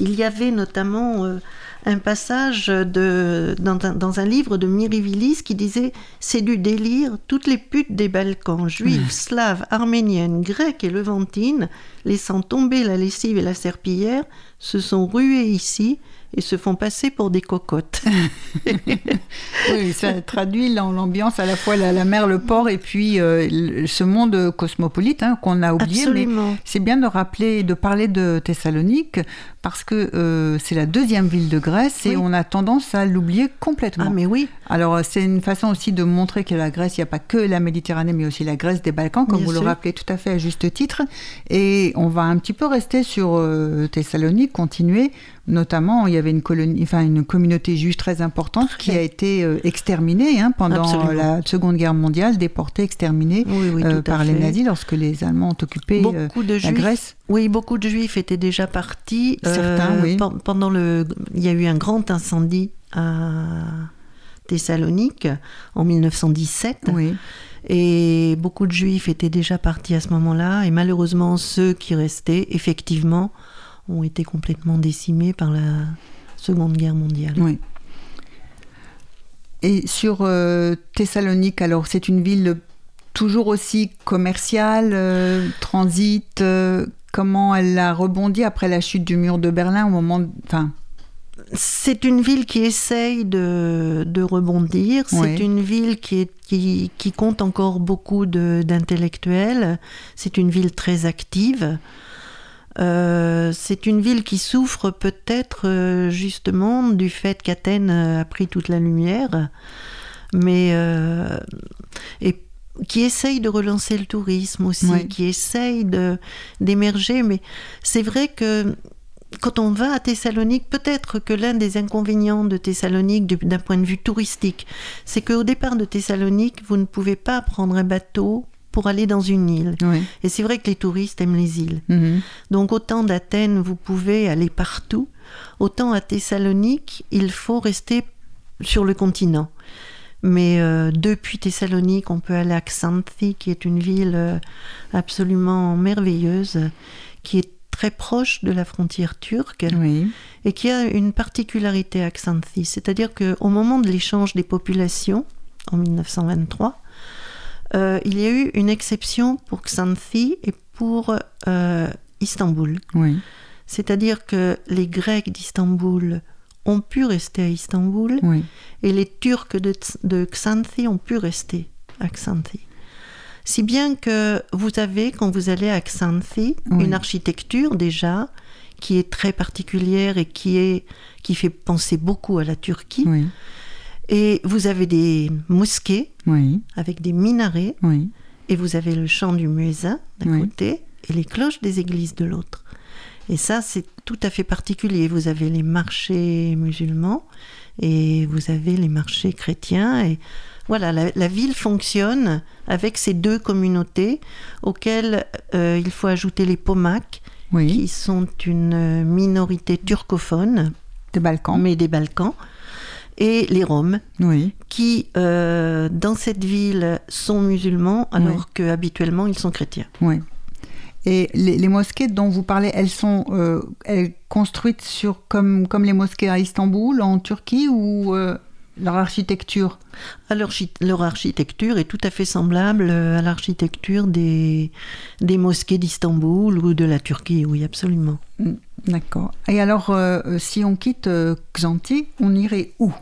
il y avait notamment euh, un passage de, dans, un, dans un livre de Mirivilis qui disait C'est du délire, toutes les putes des Balkans, juives, slaves, arméniennes, grecques et levantines, laissant tomber la lessive et la serpillière, se sont ruées ici, et se font passer pour des cocottes. Oui, ça traduit l'am- l'ambiance à la fois la, la mer, le port et puis euh, ce monde cosmopolite hein, qu'on a oublié. mais Absolument. c'est bien de rappeler, de parler de Thessalonique parce que euh, c'est la deuxième ville de Grèce et Oui. on a tendance à l'oublier complètement. Ah mais oui, Alors, euh, c'est une façon aussi de montrer que la Grèce, il n'y a pas que la Méditerranée, mais aussi la Grèce des Balkans, comme Bien vous le rappelez tout à fait à juste titre. Et on va un petit peu rester sur euh, Thessalonique, continuer. Notamment, il y avait une, colonie, enfin, une communauté juive très importante qui a été euh, exterminée hein, pendant Absolument. la Seconde Guerre mondiale, déportée, exterminée oui, oui, par les nazis lorsque les Allemands ont occupé de la. Grèce. Oui, beaucoup de juifs étaient déjà partis. euh, Certains, oui. pen- Pendant le, il y a eu un grand incendie à Thessalonique en 1917. Oui. Et beaucoup de juifs étaient déjà partis à ce moment-là. Et malheureusement, ceux qui restaient, effectivement, ont été complètement décimés par la Seconde Guerre mondiale. Oui. Et sur euh, Thessalonique, alors c'est une ville toujours aussi commerciale, euh, transit. euh, comment elle a rebondi après la chute du mur de Berlin au moment, de- enfin, C'est une ville qui essaye de, de rebondir. C'est une ville qui, est, qui, qui compte encore beaucoup d'intellectuels. C'est une ville très active. Euh, c'est une ville qui souffre peut-être euh, justement du fait qu'Athènes a pris toute la lumière, mais euh, et qui essaye de relancer le tourisme aussi, qui essaye d'émerger. Mais c'est vrai que quand on va à Thessalonique, peut-être que l'un des inconvénients de Thessalonique du- d'un point de vue touristique, c'est qu'au départ de Thessalonique, vous ne pouvez pas prendre un bateau pour aller dans une île. oui. Et c'est vrai que les touristes aiment les îles. Mhm. Donc autant d'Athènes, vous pouvez aller partout, autant à Thessalonique, il faut rester sur le continent. Mais euh, depuis Thessalonique, on peut aller à Xanthi, qui est une ville euh, absolument merveilleuse, qui est très proche de la frontière turque Oui. et qui a une particularité à Xanthi, c'est-à-dire qu'au moment de l'échange des populations, en 1923, euh, il y a eu une exception pour Xanthi et pour euh, Istanbul. Oui. C'est-à-dire que les Grecs d'Istanbul ont pu rester à Istanbul Oui. et les Turcs de, de Xanthi ont pu rester à Xanthi. Si bien que vous avez, quand vous allez à Xanthi, Oui. une architecture déjà qui est très particulière et qui, est, qui fait penser beaucoup à la Turquie. Oui. Et vous avez des mosquées Oui. avec des minarets et vous avez le chant du muezzin d'un côté et les cloches des églises de l'autre. Et ça, c'est tout à fait particulier. Vous avez les marchés musulmans et vous avez les marchés chrétiens. Et voilà, la, la ville fonctionne avec ces deux communautés auxquelles euh, il faut ajouter les Pomaks, Oui. qui sont une minorité turcophone, Des Balkans. mais des Balkans, et les Roms, Oui. qui, euh, dans cette ville, sont musulmans, alors que habituellement ils sont chrétiens. Oui. Et les, les mosquées dont vous parlez, elles sont euh, elles construites sur comme, comme les mosquées à Istanbul, en Turquie, ou euh, leur architecture? Alors, chi- leur architecture est tout à fait semblable euh, à l'architecture des, des mosquées d'Istanbul ou de la Turquie, oui, absolument. D'accord. Et alors, euh, si on quitte Xanthi, on irait où?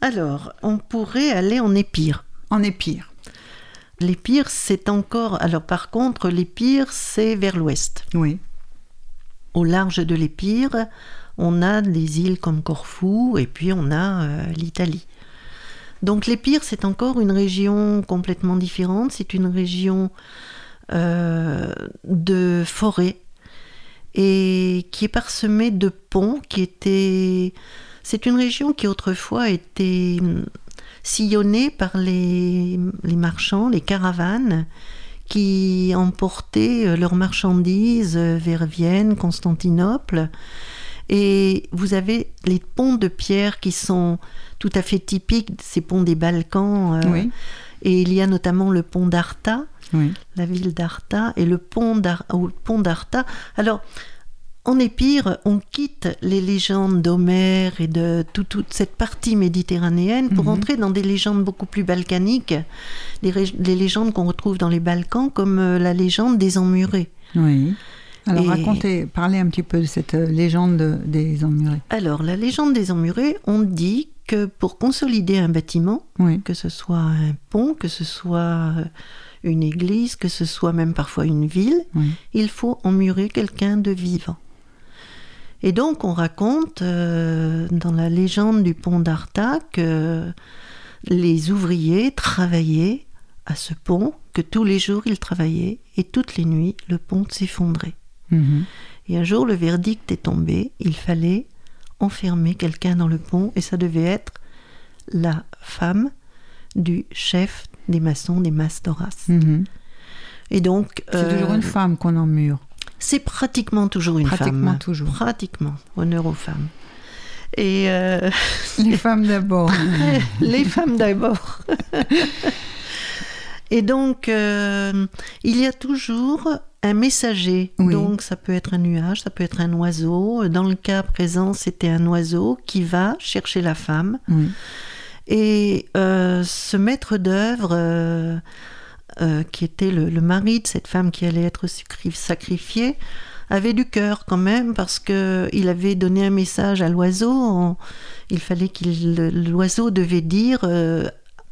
Alors, on pourrait aller en Épire. En Épire. L'Épire, c'est encore. Alors, par contre, l'Épire, c'est vers l'ouest. Oui. Au large de l'Épire, on a des îles comme Corfou et puis on a euh, l'Italie. Donc l'Épire, c'est encore une région complètement différente. C'est une région euh, de forêt et qui est parsemée de ponts qui étaient. C'est une région qui autrefois était sillonnée par les, les marchands, les caravanes qui emportaient euh, leurs marchandises euh, vers Vienne, Constantinople. Et vous avez les ponts de pierre qui sont tout à fait typiques, ces ponts des Balkans. euh, Oui. Et il y a notamment le pont d'Arta, Oui. la ville d'Arta, et le pont d'Arta. Alors, en Épire, on quitte les légendes d'Homère et de tout- toute cette partie méditerranéenne pour Mhm. entrer dans des légendes beaucoup plus balkaniques, les, légendes qu'on retrouve dans les Balkans, comme euh, la légende des Emmurés. Oui. Alors Et- racontez, parlez un petit peu de cette euh, légende de- des emmurés. Alors, la légende des emmurés, on dit que pour consolider un bâtiment, Oui. que ce soit un pont, que ce soit euh, une église, que ce soit même parfois une ville, Oui. il faut emmurer quelqu'un de vivant. Et donc on raconte euh, dans la légende du pont d'Arta que les ouvriers travaillaient à ce pont, que tous les jours ils travaillaient et toutes les nuits le pont s'effondrait. Mhm. Et un jour le verdict est tombé, il fallait enfermer quelqu'un dans le pont et ça devait être la femme du chef des maçons des Mastoras. Mhm. Et donc C'est euh, toujours une femme qu'on emmure. C'est pratiquement toujours une Pratiquement femme. toujours. Pratiquement. Honneur aux femmes. Et euh, Les femmes d'abord. les femmes d'abord. Et donc, euh, il y a toujours un messager. Oui. Donc, ça peut être un nuage, ça peut être un oiseau. Dans le cas présent, c'était un oiseau qui va chercher la femme. Oui. Et euh, ce maître d'œuvre, euh, qui était le, le mari de cette femme qui allait être sacrifiée, avait du cœur quand même parce que il avait donné un message à l'oiseau. en- Il fallait qu'il l'oiseau devait dire euh,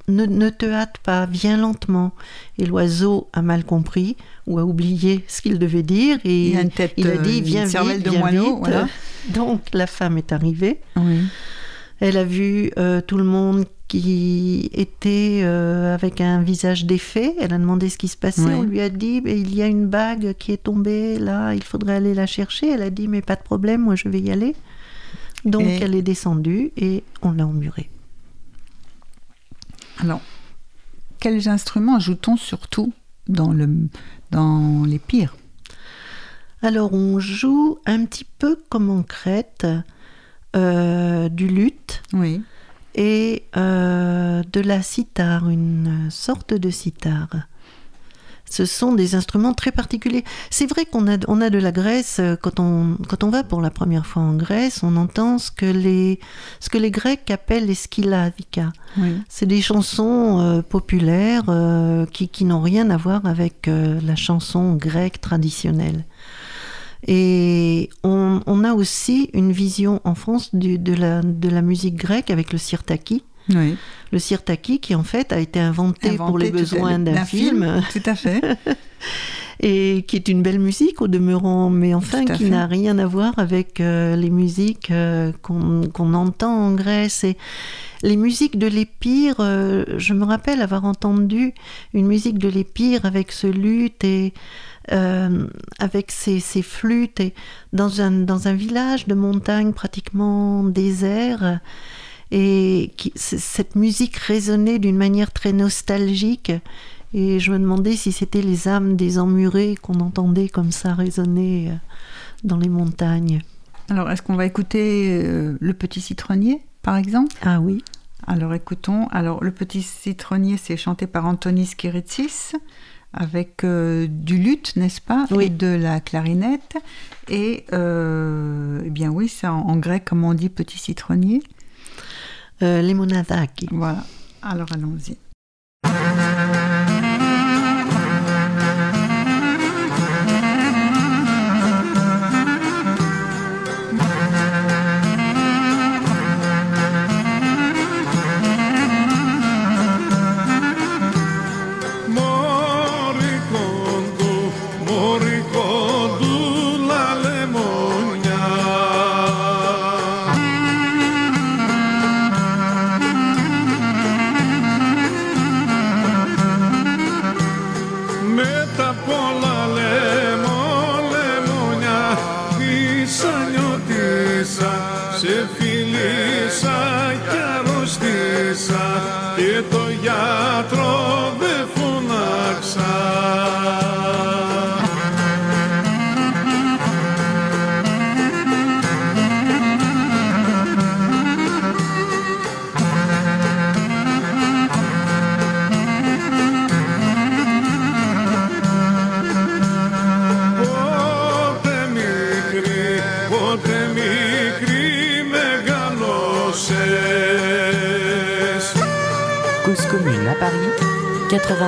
ne, ne te hâte pas, viens lentement. Et l'oiseau a mal compris ou a oublié ce qu'il devait dire et Il a une tête, il a dit euh, une viens cervelle vite, de viens moineau, vite. voilà. Donc la femme est arrivée. Oui. Elle a vu euh, tout le monde qui était euh, avec un visage défait. Elle a demandé ce qui se passait. Ouais. On lui a dit il y a une bague qui est tombée là, il faudrait aller la chercher. Elle a dit mais pas de problème, moi je vais y aller. Donc Et- elle est descendue et on l'a emmurée. Alors, quels instruments joue-t-on surtout dans, le, dans les pires? Alors on joue un petit peu comme en Crète euh, du luth Oui. et euh, de la cithare, une sorte de cithare. Ce sont des instruments très particuliers. C'est vrai qu'on a, on a de la Grèce, euh, quand on, quand on va pour la première fois en Grèce, on entend ce que les, ce que les Grecs appellent les skylavika. Oui. C'est des chansons euh, populaires qui, qui n'ont rien à voir avec la chanson grecque traditionnelle. Et on, on a aussi une vision en France du- de, la, de la musique grecque avec le sirtaki. Oui. Le sirtaki qui en fait a été inventé, pour les besoins d'un film, Tout à fait. et qui est une belle musique au demeurant, mais enfin qui n'a rien à voir avec euh, les musiques euh, qu'on qu'on entend en Grèce. Et les musiques de l'Épire, euh, je me rappelle avoir entendu une musique de l'Épire avec ce luth et euh, avec ses, ses flûtes et dans un, dans un village de montagne pratiquement désert. Et qui, cette musique résonnait d'une manière très nostalgique. Et je me demandais si c'était les âmes des emmurés qu'on entendait comme ça résonner euh, dans les montagnes. Alors, est-ce qu'on va écouter euh, Le Petit Citronnier, par exemple? Ah oui. Alors, écoutons. Alors, Le Petit Citronnier, c'est chanté par Antonis Kiritsis, avec euh, du luth, n'est-ce pas Oui. Et de la clarinette. Et, euh, eh bien oui, c'est en, en grec, comme on dit, Petit Citronnier. Euh, les monadaki. Voilà. Alors, allons-y.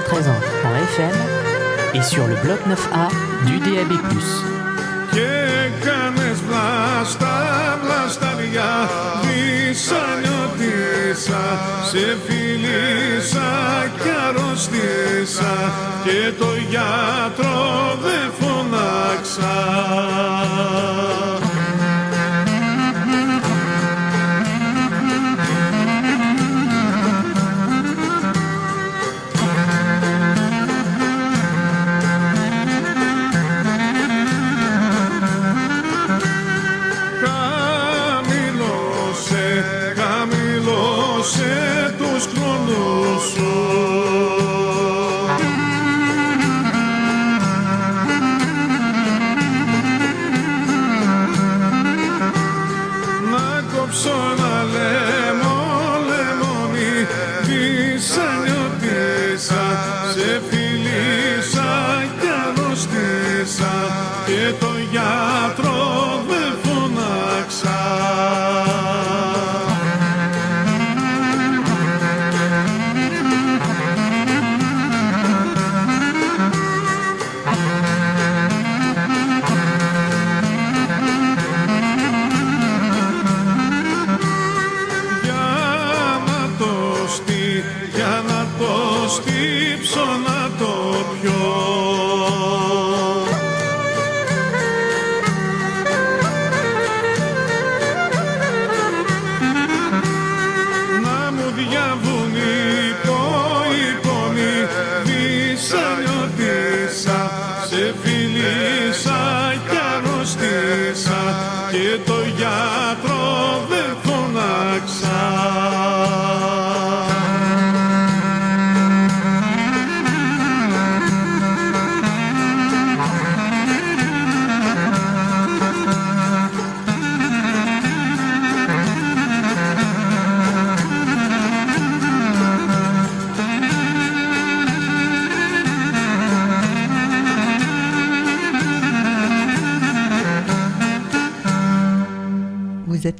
présent en FM et sur le bloc 9A du DAB+.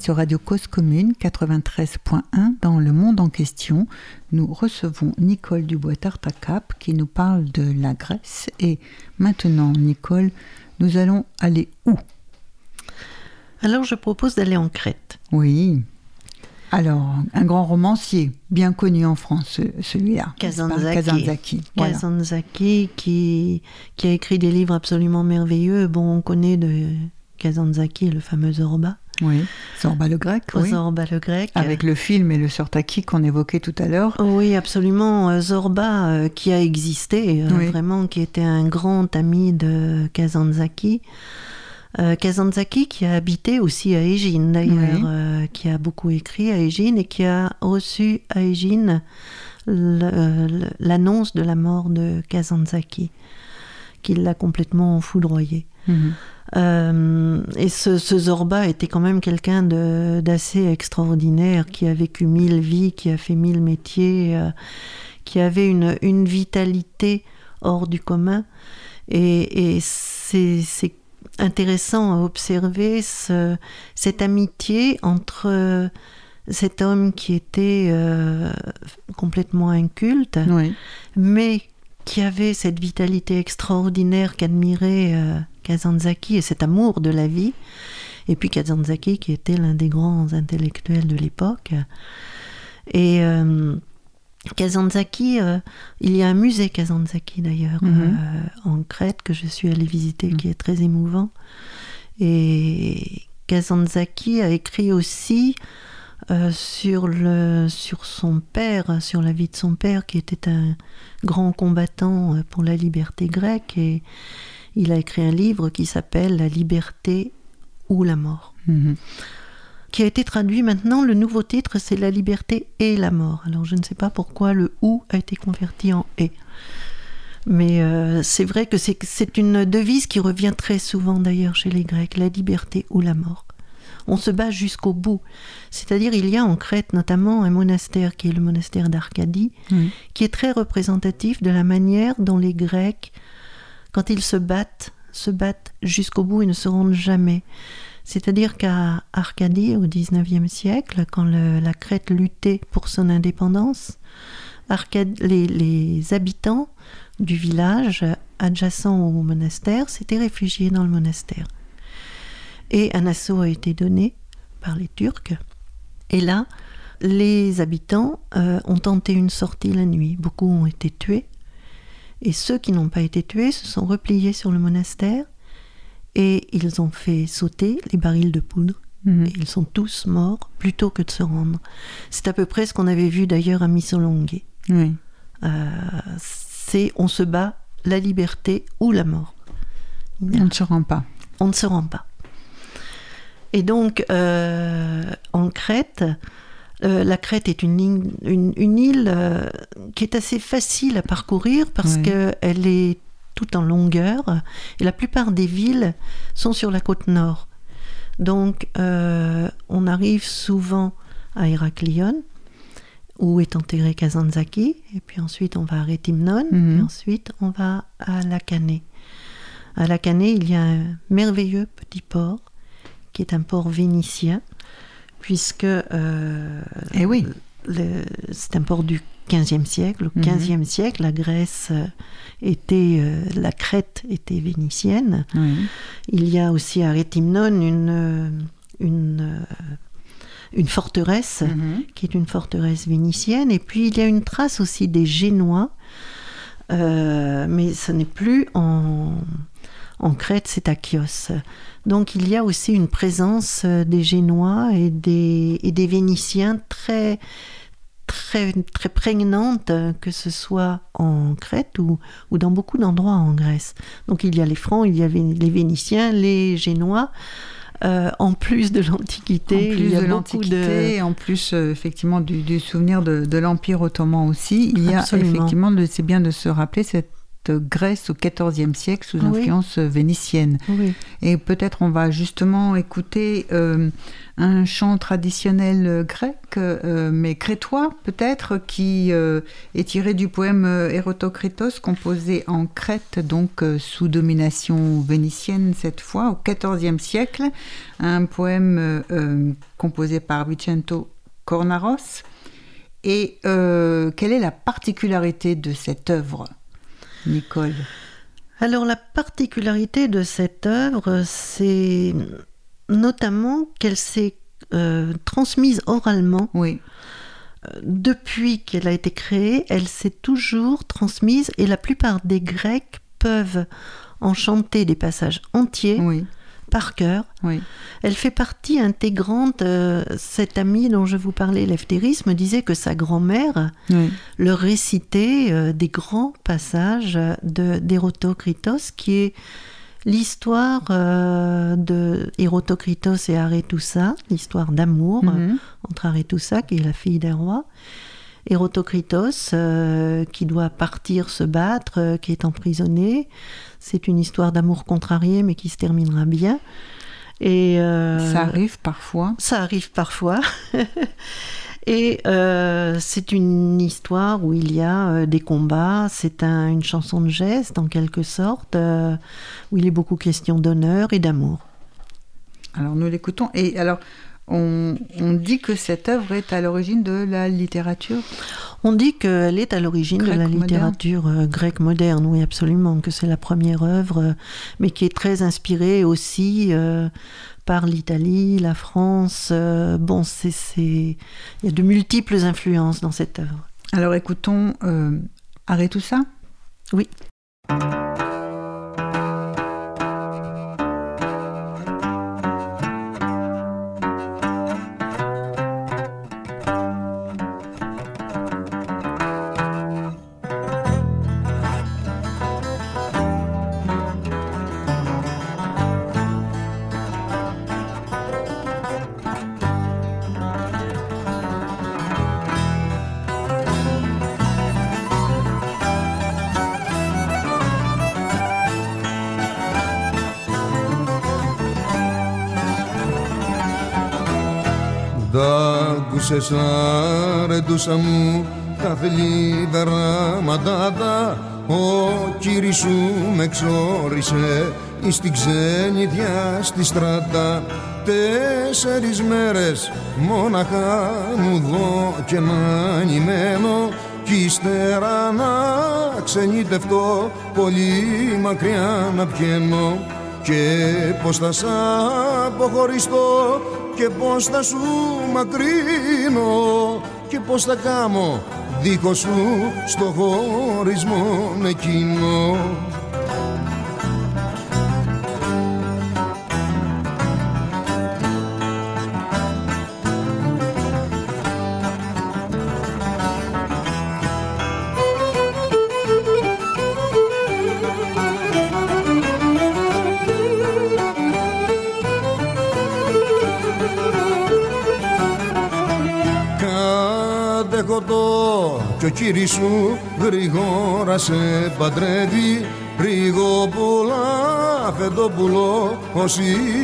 Sur Radio Cause Commune 93.1 dans le monde en question. Nous recevons Nicole Dubois-Tartacap qui nous parle de la Grèce. Et maintenant, Nicole, nous allons aller où? Alors je propose d'aller en Crète. Oui. Alors, un grand romancier, bien connu en France, ce- celui-là. Kazantzaki. Voilà. Kazantzaki qui, qui a écrit des livres absolument merveilleux. Bon, on connaît de Kazantzaki le fameux Zorba. Oui. Zorba le grec, oui. Zorba le grec. Avec le film et le Sortaki qu'on évoquait tout à l'heure. Oui, absolument. Euh, Zorba, euh, qui a existé, euh, Oui. vraiment, qui était un grand ami de Kazantzaki. Euh, Kazantzaki qui a habité aussi à Égine, d'ailleurs, Oui. qui a beaucoup écrit à Égine et qui a reçu à Égine l'annonce de la mort de Kazantzaki, qui l'a complètement foudroyé. Mhm. Euh, et ce, ce Zorba était quand même quelqu'un d'assez extraordinaire, qui a vécu mille vies, qui a fait mille métiers, euh, qui avait une, une vitalité hors du commun. Et, et c'est intéressant à observer ce- cette amitié entre euh, cet homme qui était euh, complètement inculte, Oui. mais qui avait cette vitalité extraordinaire qu'admirait euh, Kazantzaki et cet amour de la vie. Et puis Kazantzaki qui était l'un des grands intellectuels de l'époque. Et euh, Kazantzaki, euh, il y a un musée Kazantzaki d'ailleurs Mhm. euh, en Crète que je suis allée visiter, qui est très émouvant. Et Kazantzaki a écrit aussi euh, sur, le, sur son père, sur la vie de son père, qui était un grand combattant pour la liberté grecque. Et il a écrit un livre qui s'appelle La liberté ou la mort, Mhm. qui a été traduit maintenant. Le nouveau titre, c'est La liberté et la mort. Alors je ne sais pas pourquoi le ou a été converti en et. Mais euh, c'est vrai que c'est une devise qui revient très souvent d'ailleurs chez les Grecs, la liberté ou la mort. On se bat jusqu'au bout. C'est-à-dire il y a en Crète notamment un monastère qui est le monastère d'Arcadie, qui est très représentatif de la manière dont les Grecs, quand ils se battent, se battent jusqu'au bout et ne se rendent jamais. C'est-à-dire qu'à Arcadie, au XIXe siècle, quand la Crète luttait pour son indépendance, les habitants du village adjacent au monastère s'étaient réfugiés dans le monastère. Et un assaut a été donné par les Turcs. Et là, les habitants euh, ont tenté une sortie la nuit. Beaucoup ont été tués. Et ceux qui n'ont pas été tués se sont repliés sur le monastère et ils ont fait sauter les barils de poudre. Mhm. Et ils sont tous morts plutôt que de se rendre. C'est à peu près ce qu'on avait vu d'ailleurs à Missolonghi. Oui. Euh, c'est on se bat la liberté ou la mort. On ne se rend pas. on ne se rend pas. Et donc, euh, en Crète, euh, la Crète est une, ligne- une- une île euh, qui est assez facile à parcourir parce Oui. qu'elle est tout en longueur et la plupart des villes sont sur la côte nord. Donc, euh, on arrive souvent à Héraclion, où est enterré Kazantzaki, et puis ensuite on va à Rétimnon, Mhm. et ensuite on va à la Canée. À la Canée, il y a un merveilleux petit port, qui est un port vénitien, puisque euh, Eh oui. c'est un port du XVe siècle. Au Mhm. XVe siècle, la Grèce euh, était, euh, la Crète était vénitienne. Il y a aussi à Rétimnon une, une, une forteresse Mhm. qui est une forteresse vénitienne. Et puis il y a une trace aussi des Génois, euh, mais ce n'est plus en, en Crète, c'est à Chios. Donc il y a aussi une présence euh, des Génois et des, et des Vénitiens très, très, très prégnante, euh, que ce soit en Crète ou, ou dans beaucoup d'endroits en Grèce. Donc il y a les Francs, il y a les Vénitiens, les Génois. Euh, en plus de l'Antiquité, En il plus y a de l'Antiquité, en plus euh, effectivement du, du souvenir de, de l'Empire ottoman aussi, il y a effectivement, c'est bien de se rappeler cette Grèce au XIVe siècle sous Oui. influence vénitienne. Oui. Et peut-être on va justement écouter euh, un chant traditionnel euh, grec, euh, mais crétois peut-être, qui euh, est tiré du poème euh, Érotokritos, composé en Crète, donc euh, sous domination vénitienne cette fois, au XIVe siècle. Un poème euh, euh, composé par Vicento Cornaros. Et euh, quelle est la particularité de cette œuvre, Nicole Alors la particularité de cette œuvre, c'est notamment qu'elle s'est euh, transmise oralement. Oui. Depuis qu'elle a été créée, elle s'est toujours transmise et la plupart des Grecs peuvent en chanter des passages entiers Oui, par cœur. oui. Elle fait partie intégrante. euh, cet ami dont je vous parlais, Leftéris, me disait que sa grand-mère oui. leur réciter euh, des grands passages de d'Érotokritos, qui est l'histoire euh, de et Arethusa, l'histoire d'amour Mhm. entre Arethusa, qui est la fille d'un roi, Érotokritos, euh, qui doit partir se battre, euh, qui est emprisonné. C'est une histoire d'amour contrarié, mais qui se terminera bien. Et euh, Ça arrive parfois. ça arrive parfois. Et euh, c'est une histoire où il y a euh, des combats, c'est un- une chanson de geste en quelque sorte, euh, où il est beaucoup question d'honneur et d'amour. Alors nous l'écoutons. Et alors, on, on dit que cette œuvre est à l'origine de la littérature. On dit qu'elle est à l'origine de la littérature euh, grecque moderne, oui absolument, que c'est la première œuvre, euh, mais qui est très inspirée aussi euh, par l'Italie, la France. euh, bon, c'est, il y a de multiples influences dans cette œuvre. Alors écoutons euh, Arrête tout ça? Oui. Άκουσες αρεντούσα μου τα θλίβερα μαντάτα ο κύρις σου με εξόρισε εις την ξενιδιά στη στράτα. Τέσσερις μέρες μόναχα μου δω και να νημένω κι ύστερα να ξενιτευτώ πολύ μακριά να πιένω και πως θα σ' αποχωριστώ και πως θα σου μακρύνω και πως θα κάμω δίχως σου στο χωρισμό εκείνο κι ο κύρις σου γρήγορα σε παντρεύει. Ρίγο πολλά φεντόπουλο όσοι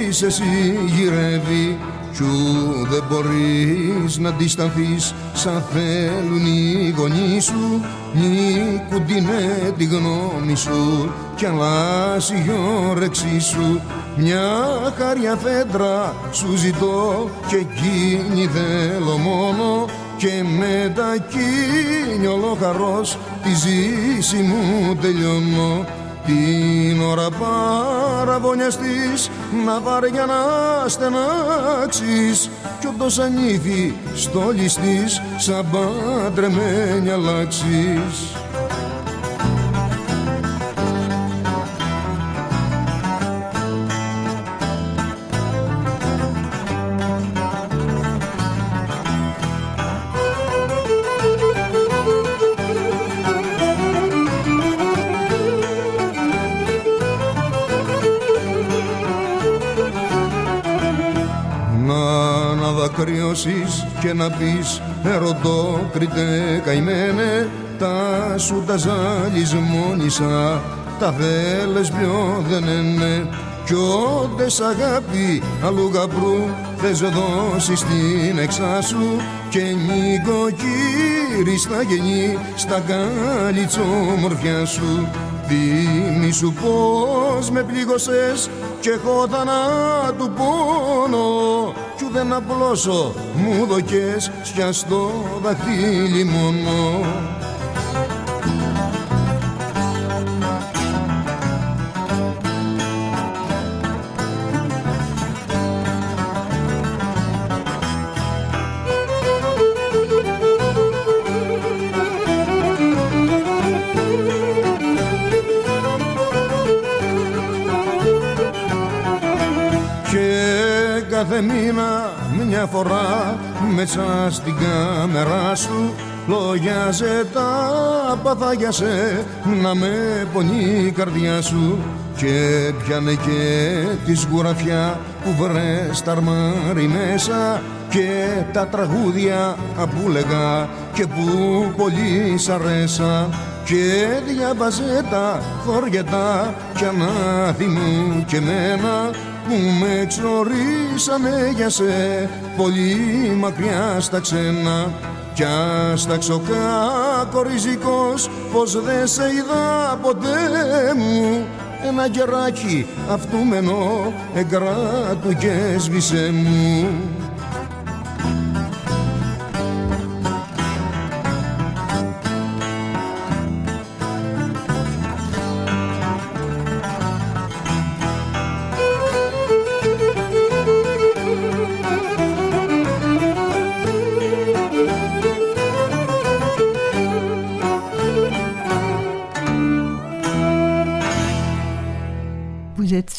είσαι εσύ γυρεύει. Κι ου δεν μπορείς να αντισταθείς σαν θέλουν οι γονείς σου. Νικούντινε τη γνώμη σου κι αλλάζει η όρεξή σου. Μια χαριά φέντρα σου ζητώ και εκείνη θέλω μόνο και με τα κίνιολο χαρός τη ζήση μου τελειώνω. Την ώρα παραβωνιαστής να βαριά να στενάξεις. Κι όντως ανήθη στόλης της σαν παντρεμένη αλλάξεις Να αναδακρυώσεις και να πεις ερωτώ κριτέ καημένε τα σου τα ζαλισμόνισα τα θέλες πιο δεν είναι. Κι όντες αγάπη αλλού γαμπρού θες δώσεις την εξάσου και νοικοκύρη στα γενή στα καλυτσόμορφιά σου. Θυμήσου πως με πλήγωσες και έχω θανάτου πόνο κι ούτε να πλώσω μου δοκές κι στο δαχτύλι μόνο. Μήνα μια φορά μέσα στην κάμερά σου. Λογιάζε τα παθάγια σε να με πονεί η καρδιά σου. Και πιάνε και τη σγουραφιά που βρες τα αρμάρι μέσα. Και τα τραγούδια που λέγα και που πολύ σ' αρέσα. Και διάβαζε τα χωριετά κι ανάθυμου και μένα που με εξορίσανε για σε. Πολύ μακριά στα ξένα κι άσταξω κακοριζικός πως δεν σε είδα ποτέ μου. Ένα γεράκι αυτούμενο εγκράτου και σβήσε μου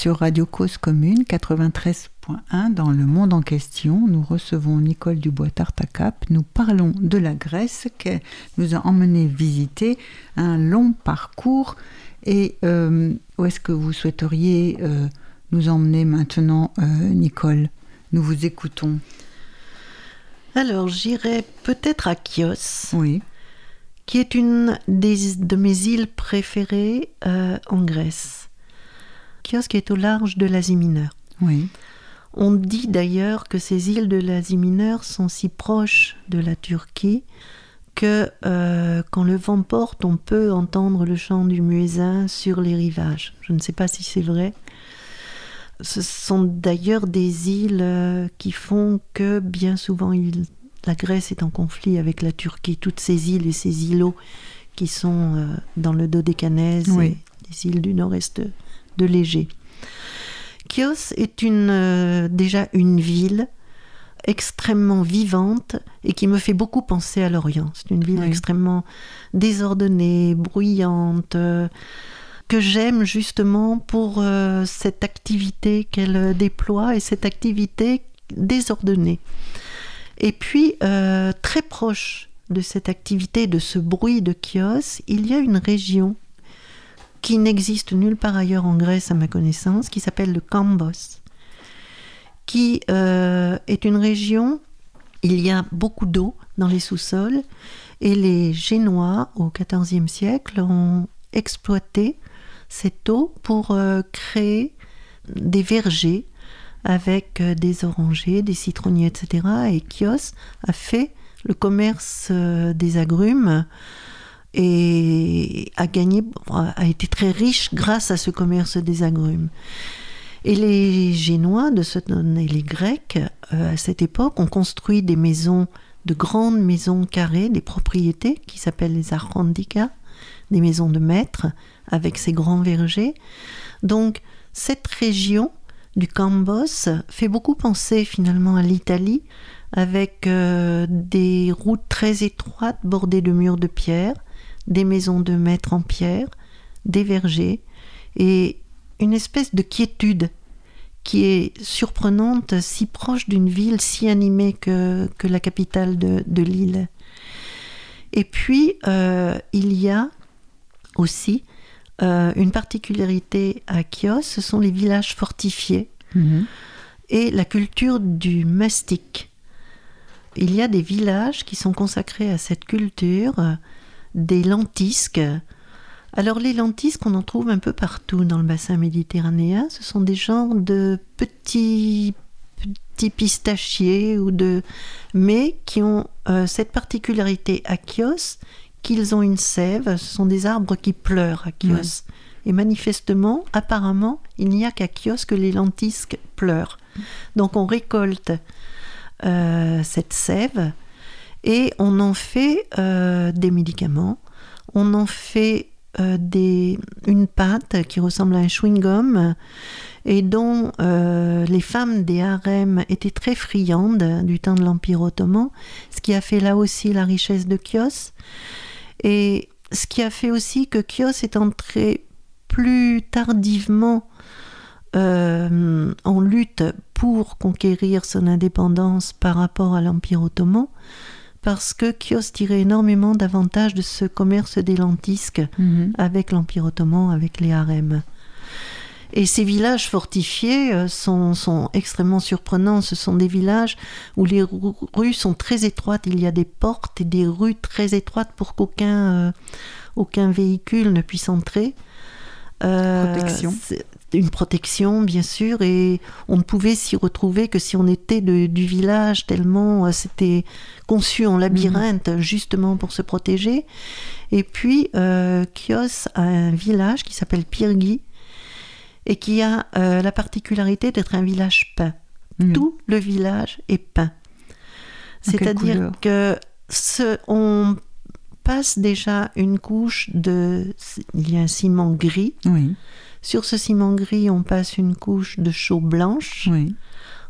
sur Radio Cause Commune 93.1 dans le monde en question. Nous recevons Nicole Dubois-Tartacap. Nous parlons de la Grèce qu'elle nous a emmené visiter un long parcours. Et euh, où est-ce que vous souhaiteriez euh, nous emmener maintenant, euh, Nicole? Nous vous écoutons. Alors, j'irai peut-être à Chios, Oui, qui est une des, de mes îles préférées euh, en Grèce. Chios qui est au large de l'Asie mineure. oui, On dit d'ailleurs que ces îles de l'Asie mineure sont si proches de la Turquie que euh, quand le vent porte, on peut entendre le chant du muezzin sur les rivages. Je ne sais pas si c'est vrai. Ce sont d'ailleurs des îles euh, qui font que bien souvent il- la Grèce est en conflit avec la Turquie. Toutes ces îles et ces îlots qui sont euh, dans le Dodécanèse Oui. et les îles du nord-est de l'Égée. Chios est une, euh, déjà une ville extrêmement vivante et qui me fait beaucoup penser à l'Orient. C'est une ville Oui. extrêmement désordonnée, bruyante, euh, que j'aime justement pour euh, cette activité qu'elle déploie et cette activité désordonnée. Et puis, très proche de cette activité, de ce bruit de Chios, il y a une région qui n'existe nulle part ailleurs en Grèce à ma connaissance, qui s'appelle le Kambos, qui euh, est une région, il y a beaucoup d'eau dans les sous-sols, et les Génois, au XIVe siècle, ont exploité cette eau pour euh, créer des vergers avec euh, des orangers, des citronniers, etc. Et Chios a fait le commerce des agrumes et a gagné, a été très riche grâce à ce commerce des agrumes. Et les Génois de ce, et les Grecs, euh, à cette époque, ont construit des maisons, de grandes maisons carrées, des propriétés qui s'appellent les archandika, des maisons de maître, avec ces grands vergers. Donc, cette région du Cambos fait beaucoup penser finalement à l'Italie, avec euh, des routes très étroites bordées de murs de pierre, des maisons de maître en pierre, des vergers, et une espèce de quiétude qui est surprenante, si proche d'une ville si animée que, que la capitale de, de l'île. Et puis, euh, il y a aussi euh, une particularité à Chios, ce sont les villages fortifiés Mhm. et la culture du mastic. Il y a des villages qui sont consacrés à cette culture, des lentisques. Alors les lentisques, on en trouve un peu partout dans le bassin méditerranéen. Ce sont des genres de petits petits pistachiers ou de mais qui ont euh, cette particularité à Chios qu'ils ont une sève. Ce sont des arbres qui pleurent à Chios. Et manifestement, apparemment, il n'y a qu'à Chios que les lentisques pleurent. Donc on récolte euh, cette sève et on en fait euh, des médicaments. On en fait euh, une pâte qui ressemble à un chewing-gum et dont euh, les femmes des harems étaient très friandes du temps de l'Empire ottoman, ce qui a fait là aussi la richesse de Chios. Et ce qui a fait aussi que Chios est entré plus tardivement en lutte pour conquérir son indépendance par rapport à l'Empire ottoman, parce que Chios tirait énormément d'avantages de ce commerce des lentisques Mhm. avec l'Empire ottoman, avec les harems. Et ces villages fortifiés euh, sont, sont extrêmement surprenants. Ce sont des villages où les ru- rues sont très étroites. Il y a des portes et des rues très étroites pour qu'aucun euh, aucun véhicule ne puisse entrer. Euh, Protection. Une protection, bien sûr, et on ne pouvait s'y retrouver que si on était de- du village, tellement euh, c'était conçu en labyrinthe, justement pour se protéger. Et puis, euh, Chios a un village qui s'appelle Pyrgi, et qui a euh, la particularité d'être un village peint. Mhm. Tout le village est peint. quelle C'est-à-dire que ce, on passe déjà une couche de... Il y a un ciment gris. Oui, Sur ce ciment gris, on passe une couche de chaux blanche. oui.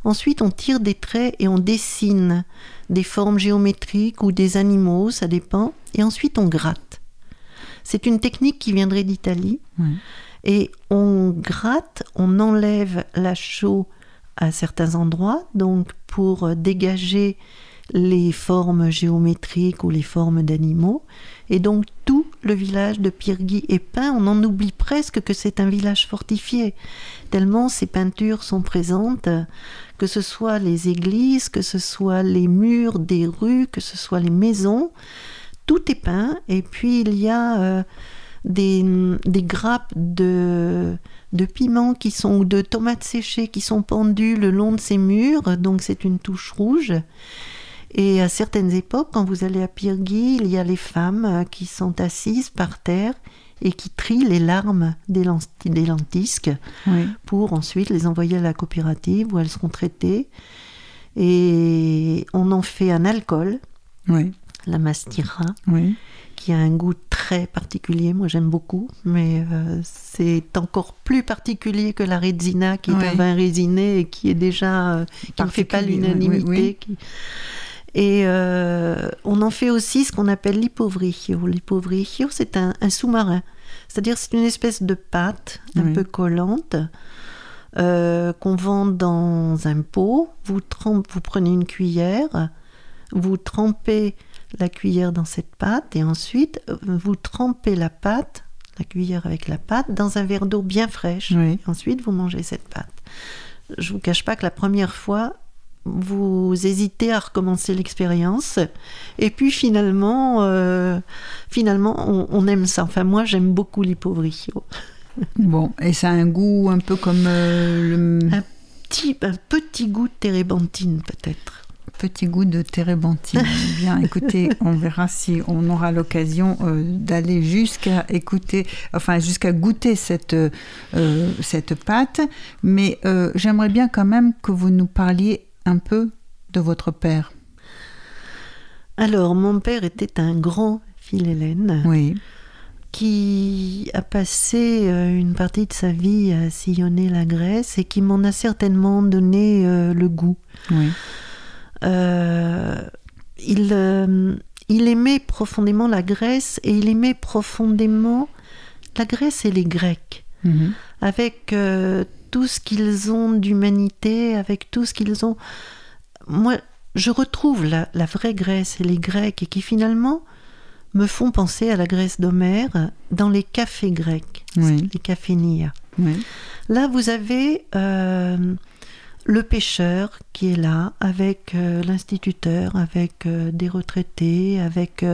Ensuite, on tire des traits et on dessine des formes géométriques ou des animaux, ça dépend. Et ensuite, on gratte. C'est une technique qui viendrait d'Italie. Oui. Et on gratte, on enlève la chaux à certains endroits, donc pour dégager les formes géométriques ou les formes d'animaux. Et donc tout le village de Pyrgi est peint. On en oublie presque que c'est un village fortifié, tellement ces peintures sont présentes, que ce soit les églises, que ce soit les murs des rues, que ce soit les maisons. Tout est peint. Et puis il y a euh, des, des grappes de, de piments qui sont, ou de tomates séchées qui sont pendues le long de ces murs. Donc c'est une touche rouge. Et à certaines époques, quand vous allez à Pyrgi, il y a les femmes euh, qui sont assises par terre et qui trient les larmes des, lent- des lentisques oui. pour ensuite les envoyer à la coopérative où elles seront traitées. Et on en fait un alcool, oui. la mastira, oui. qui a un goût très particulier. Moi, j'aime beaucoup, mais euh, c'est encore plus particulier que la Redzina, qui est un vin résiné et qui est déjà euh, qui ne fait pas l'unanimité. qui- Et euh, on en fait aussi ce qu'on appelle l'ipovrichio. L'ipovrichio, c'est un, un sous-marin. C'est-à-dire, c'est une espèce de pâte un Oui. peu collante euh, qu'on vend dans un pot. Vous, trempe- vous prenez une cuillère, vous trempez la cuillère dans cette pâte et ensuite euh, vous trempez la pâte, la cuillère avec la pâte, dans un verre d'eau bien fraîche. Oui. Ensuite, vous mangez cette pâte. Je vous cache pas que la première fois, vous hésitez à recommencer l'expérience, et puis finalement, euh, finalement, on, on aime ça. Enfin, moi, j'aime beaucoup l'hypovricchio. Bon, et ça a un goût un peu comme euh, le Un Petit, un petit goût de térébenthine, peut-être. petit goût de térébenthine. Bien, écoutez, on verra si on aura l'occasion euh, d'aller jusqu'à écouter, enfin jusqu'à goûter cette, cette pâte. Mais j'aimerais bien quand même que vous nous parliez un peu de votre père. Alors, mon père était un grand philhellène Oui, qui a passé euh, une partie de sa vie à sillonner la Grèce et qui m'en a certainement donné euh, le goût. oui, Euh, il, euh, il aimait profondément la Grèce et il aimait profondément la Grèce et les Grecs, Mhm. avec euh, tout ce qu'ils ont d'humanité, avec tout ce qu'ils ont. Moi, je retrouve la, la vraie Grèce et les Grecs et qui finalement me font penser à la Grèce d'Homère dans les cafés grecs, Oui. les cafénias. oui, Là, vous avez euh, le pêcheur qui est là, avec euh, l'instituteur, avec euh, des retraités, avec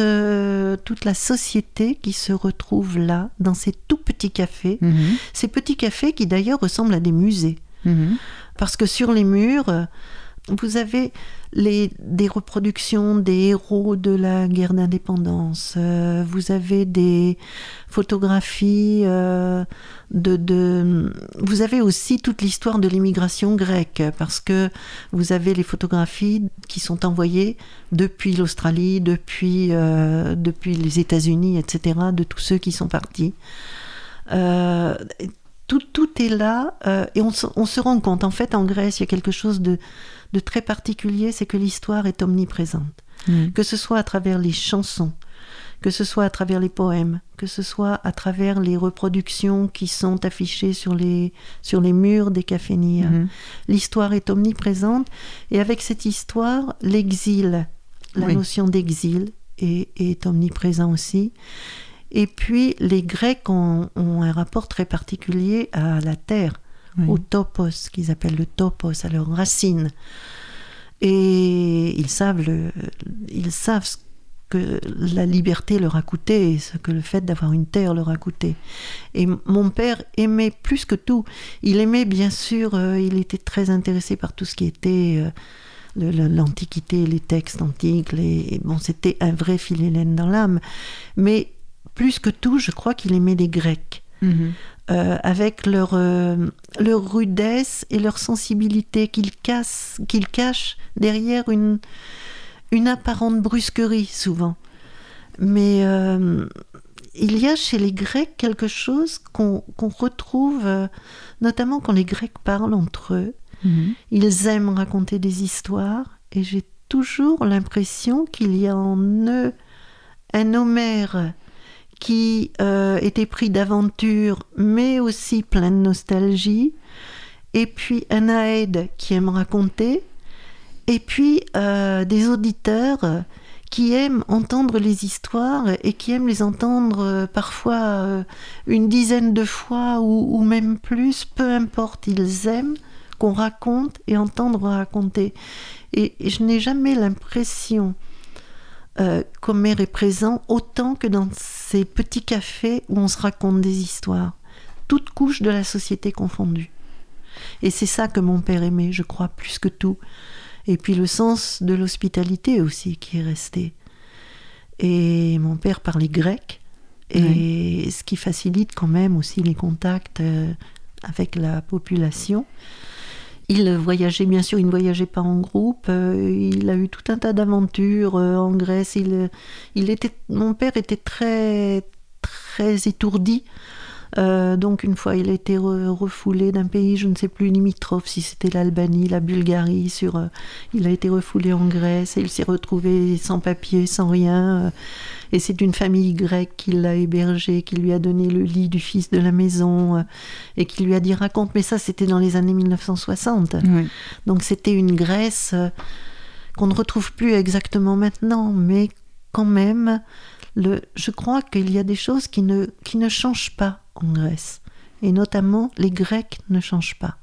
euh, toute, la société qui se retrouve là, dans ces tout petits cafés. Mhm. Ces petits cafés qui d'ailleurs ressemblent à des musées. Mhm. Parce que sur les murs, euh, vous avez les, des reproductions des héros de la guerre d'indépendance. euh, vous avez des photographies euh, de, de- Vous avez aussi toute l'histoire de l'immigration grecque, parce que vous avez les photographies qui sont envoyées depuis l'Australie, depuis, euh, depuis les États-Unis, etc., de tous ceux qui sont partis. Euh, tout, tout est là euh, et on on se rend compte, en fait, en Grèce, il y a quelque chose de, de très particulier, c'est que l'histoire est omniprésente. Mhm. Que ce soit à travers les chansons, que ce soit à travers les poèmes, que ce soit à travers les reproductions qui sont affichées sur les, sur les murs des cafénias. Mhm. L'histoire est omniprésente et avec cette histoire, l'exil, la Oui. notion d'exil est, est omniprésent aussi. Et puis, les Grecs ont, ont un rapport très particulier à la terre, Oui. au topos, qu'ils appellent le topos, à leurs racines. Et ils savent, le, ils savent ce que la liberté leur a coûté, ce que le fait d'avoir une terre leur a coûté. Et mon père aimait plus que tout. Il aimait bien sûr, euh, il était très intéressé par tout ce qui était euh, le- l'Antiquité, les textes antiques. Les, bon, c'était un vrai philhellène dans l'âme. Mais plus que tout, je crois qu'il aimait les Grecs Mhm. euh, avec leur, euh, leur rudesse et leur sensibilité qu'ils cassent, qu'ils cachent derrière une, une apparente brusquerie souvent. Mais euh, il y a chez les Grecs quelque chose qu'on qu'on retrouve, notamment quand les Grecs parlent entre eux. Mhm. Ils aiment raconter des histoires et j'ai toujours l'impression qu'il y a en eux un Homère qui euh, était pris d'aventure mais aussi plein de nostalgie et puis un Aède qui aime raconter et puis euh, des auditeurs qui aiment entendre les histoires et qui aiment les entendre euh, parfois une dizaine de fois ou, même plus, peu importe, ils aiment qu'on raconte et entendre raconter. Et je n'ai jamais l'impression euh, qu'Homère est présent autant que dans ces petits cafés où on se raconte des histoires, toutes couches de la société confondues. Et c'est ça que mon père aimait, je crois, plus que tout. Et puis le sens de l'hospitalité aussi qui est resté. Et mon père parlait grec, et ce qui facilite quand même aussi les contacts euh, avec la population. Il voyageait, bien sûr, il ne voyageait pas en groupe. euh, il a eu tout un tas d'aventures euh, en Grèce. Il, était, mon père était très, très étourdi. Euh, donc une fois, il a été re- refoulé d'un pays, je ne sais plus limitrophe, si c'était l'Albanie, la Bulgarie. Sur, il a été refoulé en Grèce et il s'est retrouvé sans papier, sans rien. Et c'est une famille grecque qui l'a hébergé, qui lui a donné le lit du fils de la maison euh, et qui lui a dit raconte. Mais ça, c'était dans les années 1960. Oui. Donc c'était une Grèce euh, qu'on ne retrouve plus exactement maintenant, mais quand même, le, je crois qu'il y a des choses qui ne, qui ne changent pas en Grèce. Et notamment, les Grecs ne changent pas.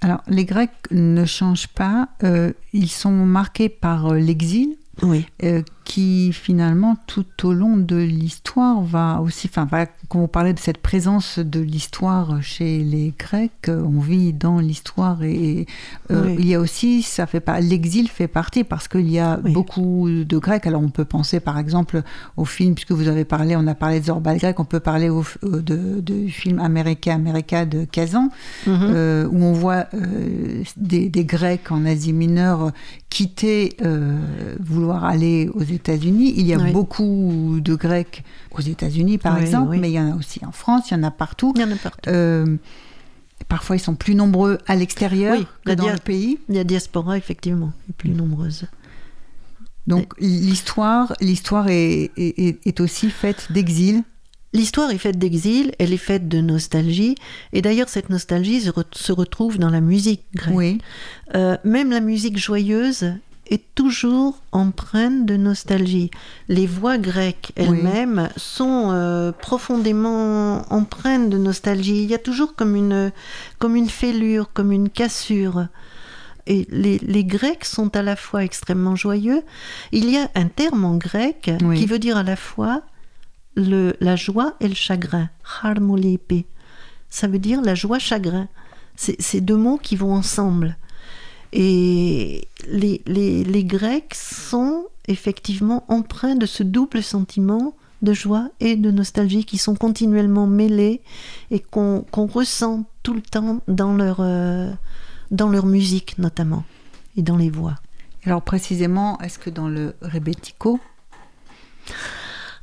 Alors, les Grecs ne changent pas. euh, ils sont marqués par euh, l'exil, Oui. euh, qui finalement, tout au long de l'histoire, va aussi. Enfin, va- quand vous parlez de cette présence de l'histoire chez les Grecs, euh, on vit dans l'histoire et euh, Oui. il y a aussi, ça fait pas. L'exil fait partie parce qu'il y a Oui. beaucoup de Grecs. Alors, on peut penser par exemple au film, puisque vous avez parlé, on a parlé de Zorba le grec, on peut parler au, au- de, du film américain, America de Kazan. Euh, où on voit euh, des, des Grecs en Asie mineure quitter, euh, vouloir aller aux États-Unis. Il y a Oui. beaucoup de Grecs aux États-Unis, par Oui, exemple, oui. mais il y en a aussi en France, il y en a partout. Il y en a partout. Euh, parfois, ils sont plus nombreux à l'extérieur que dans le pays. La diaspora, effectivement, est plus nombreuse. Donc, l'histoire, l'histoire est, est- est- est aussi faite d'exil. L'histoire est faite d'exil, elle est faite de nostalgie, et d'ailleurs cette nostalgie se, re- se retrouve dans la musique grecque. Oui, Euh, même la musique joyeuse est toujours empreinte de nostalgie. Les voix grecques elles-mêmes sont euh, profondément empreintes de nostalgie. Il y a toujours comme une, comme une fêlure, comme une cassure. Et les, les Grecs sont à la fois extrêmement joyeux. Il y a un terme en grec Oui. qui veut dire à la fois le, la joie et le chagrin. Harmolipe. Ça veut dire la joie-chagrin. C'est c'est deux mots qui vont ensemble. Et les, les, les Grecs sont effectivement empreints de ce double sentiment de joie et de nostalgie qui sont continuellement mêlés et qu'on qu'on ressent tout le temps dans leur, euh, dans leur musique notamment et dans les voix. alors précisément, est-ce que dans le rebetiko,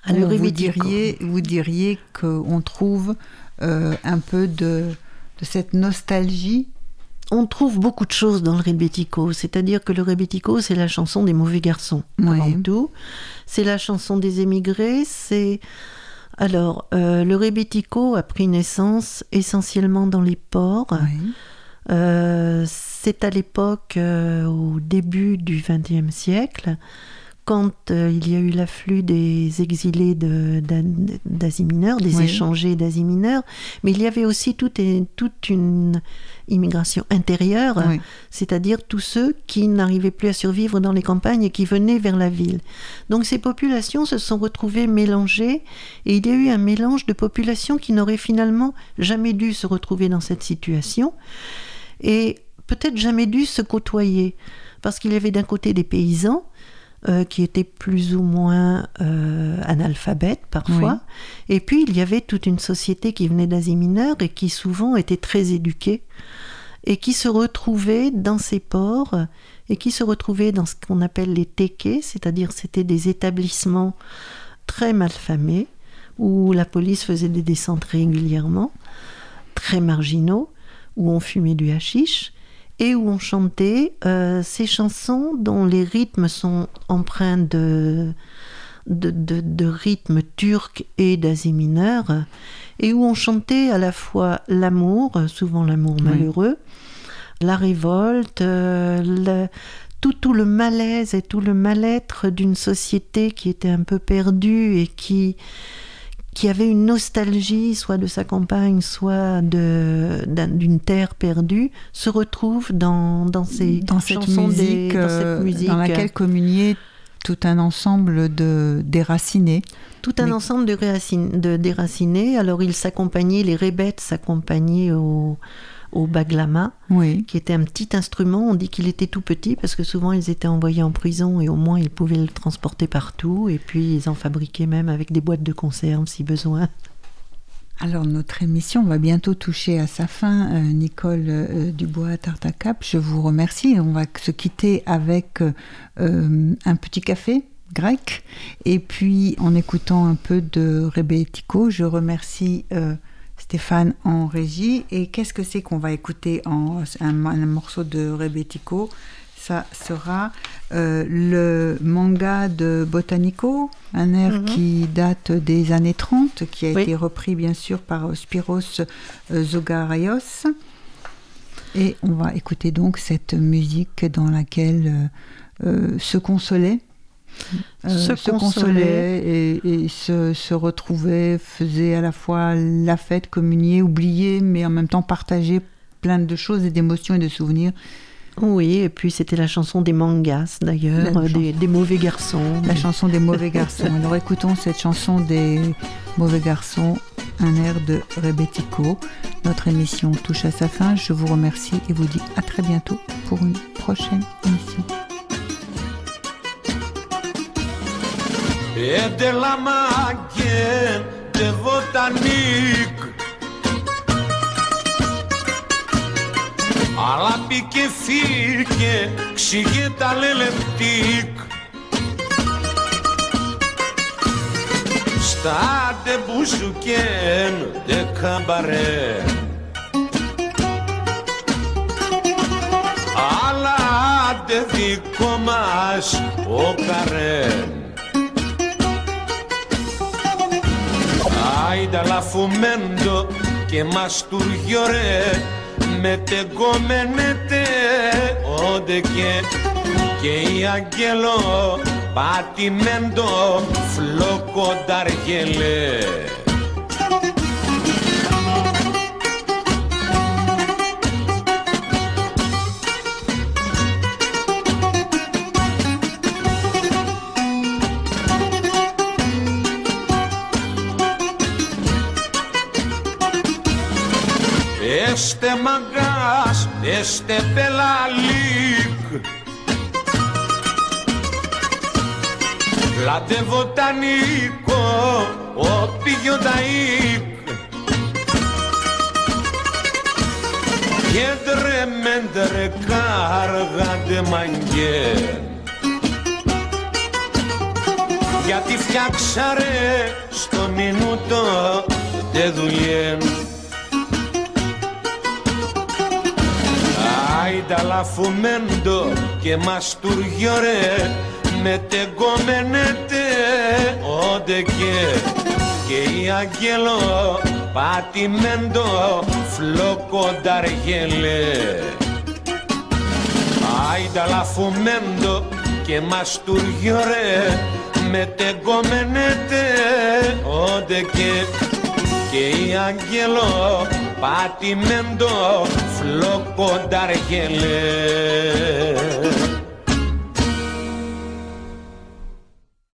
Ah, vous diriez, vous diriez qu'on trouve euh, un peu de, de cette nostalgie On trouve beaucoup de choses dans le rebetiko, c'est-à-dire que le rebetiko, c'est la chanson des mauvais garçons, avant tout. C'est la chanson des émigrés, c'est... Alors, euh, le rebetiko a pris naissance essentiellement dans les ports. Oui. Euh, c'est à l'époque, euh, au début du XXe siècle, quand euh, il y a eu l'afflux des exilés de- d'Asie mineure, des Oui. échangés d'Asie mineure, mais il y avait aussi toute, toute une immigration intérieure, Oui. c'est-à-dire tous ceux qui n'arrivaient plus à survivre dans les campagnes et qui venaient vers la ville. Donc ces populations se sont retrouvées mélangées et il y a eu un mélange de populations qui n'auraient finalement jamais dû se retrouver dans cette situation et peut-être jamais dû se côtoyer parce qu'il y avait d'un côté des paysans euh, qui étaient plus ou moins euh, analphabètes parfois, et puis il y avait toute une société qui venait d'Asie mineure et qui souvent était très éduquée et qui se retrouvait dans ces ports et qui se retrouvait dans ce qu'on appelle les tekés, c'est-à-dire c'était des établissements très mal famés où la police faisait des descentes régulièrement, très marginaux, où on fumait du hashish et où on chantait euh, ces chansons dont les rythmes sont empreints de, de, de- de rythmes turcs et d'Asie mineure, et où on chantait à la fois l'amour, souvent l'amour Oui. malheureux, la révolte, euh, tout, tout le malaise et tout le mal-être d'une société qui était un peu perdue et qui, qui avait une nostalgie, soit de sa campagne, soit de- d'une terre perdue, se retrouve dans, dans ces dans cette des- musique, dans cette euh, musique. dans laquelle communiait tout un ensemble de déracinés. Tout un Mais- ensemble de, de déracinés. Alors, ils s'accompagnaient, les rébètes s'accompagnaient au, au baglama, Oui. qui était un petit instrument. On dit qu'il était tout petit parce que souvent ils étaient envoyés en prison et au moins ils pouvaient le transporter partout. Et puis ils en fabriquaient même avec des boîtes de conserve si besoin. Alors notre émission va bientôt toucher à sa fin. Euh, Nicole euh, Dubois Tartacap, je vous remercie. On va se quitter avec euh, un petit café grec et puis en écoutant un peu de Rebetiko. Je remercie Stéphane en régie. Et qu'est-ce que c'est qu'on va écouter en un, un morceau de Rebetiko? Ça sera euh, le manga de Botanico, un air Mhm. qui date des années 30, qui a Oui. été repris bien sûr par Spiros euh, Zogaraios. Et on va écouter donc cette musique dans laquelle euh, euh, se consolait. Euh, Se consolait. et, et se, se retrouvait, faisait à la fois la fête, communier, oublier, mais en même temps partager plein de choses et d'émotions et de souvenirs. Oui, et puis c'était la chanson des mangas d'ailleurs, des, des mauvais garçons. La chanson des mauvais garçons. Alors écoutons cette chanson des mauvais garçons, un air de Rebetiko. Notre émission touche à sa fin. Je vous remercie et vous dis à très bientôt pour une prochaine émission. De la maghen de βοτανίκ. Αλλά πήκε φύγε, ξηγέ τα λελεπτίκ Στα de μπουζουκέν de καμπαρέ. Αλλά de δικό μας ο καρέν Άιντα φουμέντο και μαστούργιο ρε με τεγκόμενετε όντε και και η αγγελό πατημέντο φλόκονταργελέ. Este μαγκάς, este πελαλίκ Λάτε βοτανικό, ο πηγιο ταΐκ Κέντρε μέντρε κάργαντε μαγκέν Γιατί φτιάξαρε στο μινούτο τε δουλειέν Άιντα φουμέντο και μαστούργιο ρε με τεγκόμενετε όντε και. Και η αγγέλο πατημέντο φλοκονταργέλε Άιντα λαφουμέντο και μαστούργιο ρε με τεγκόμενετε όντε και. Και η αγγέλο πατημέντο φλοκονταργελές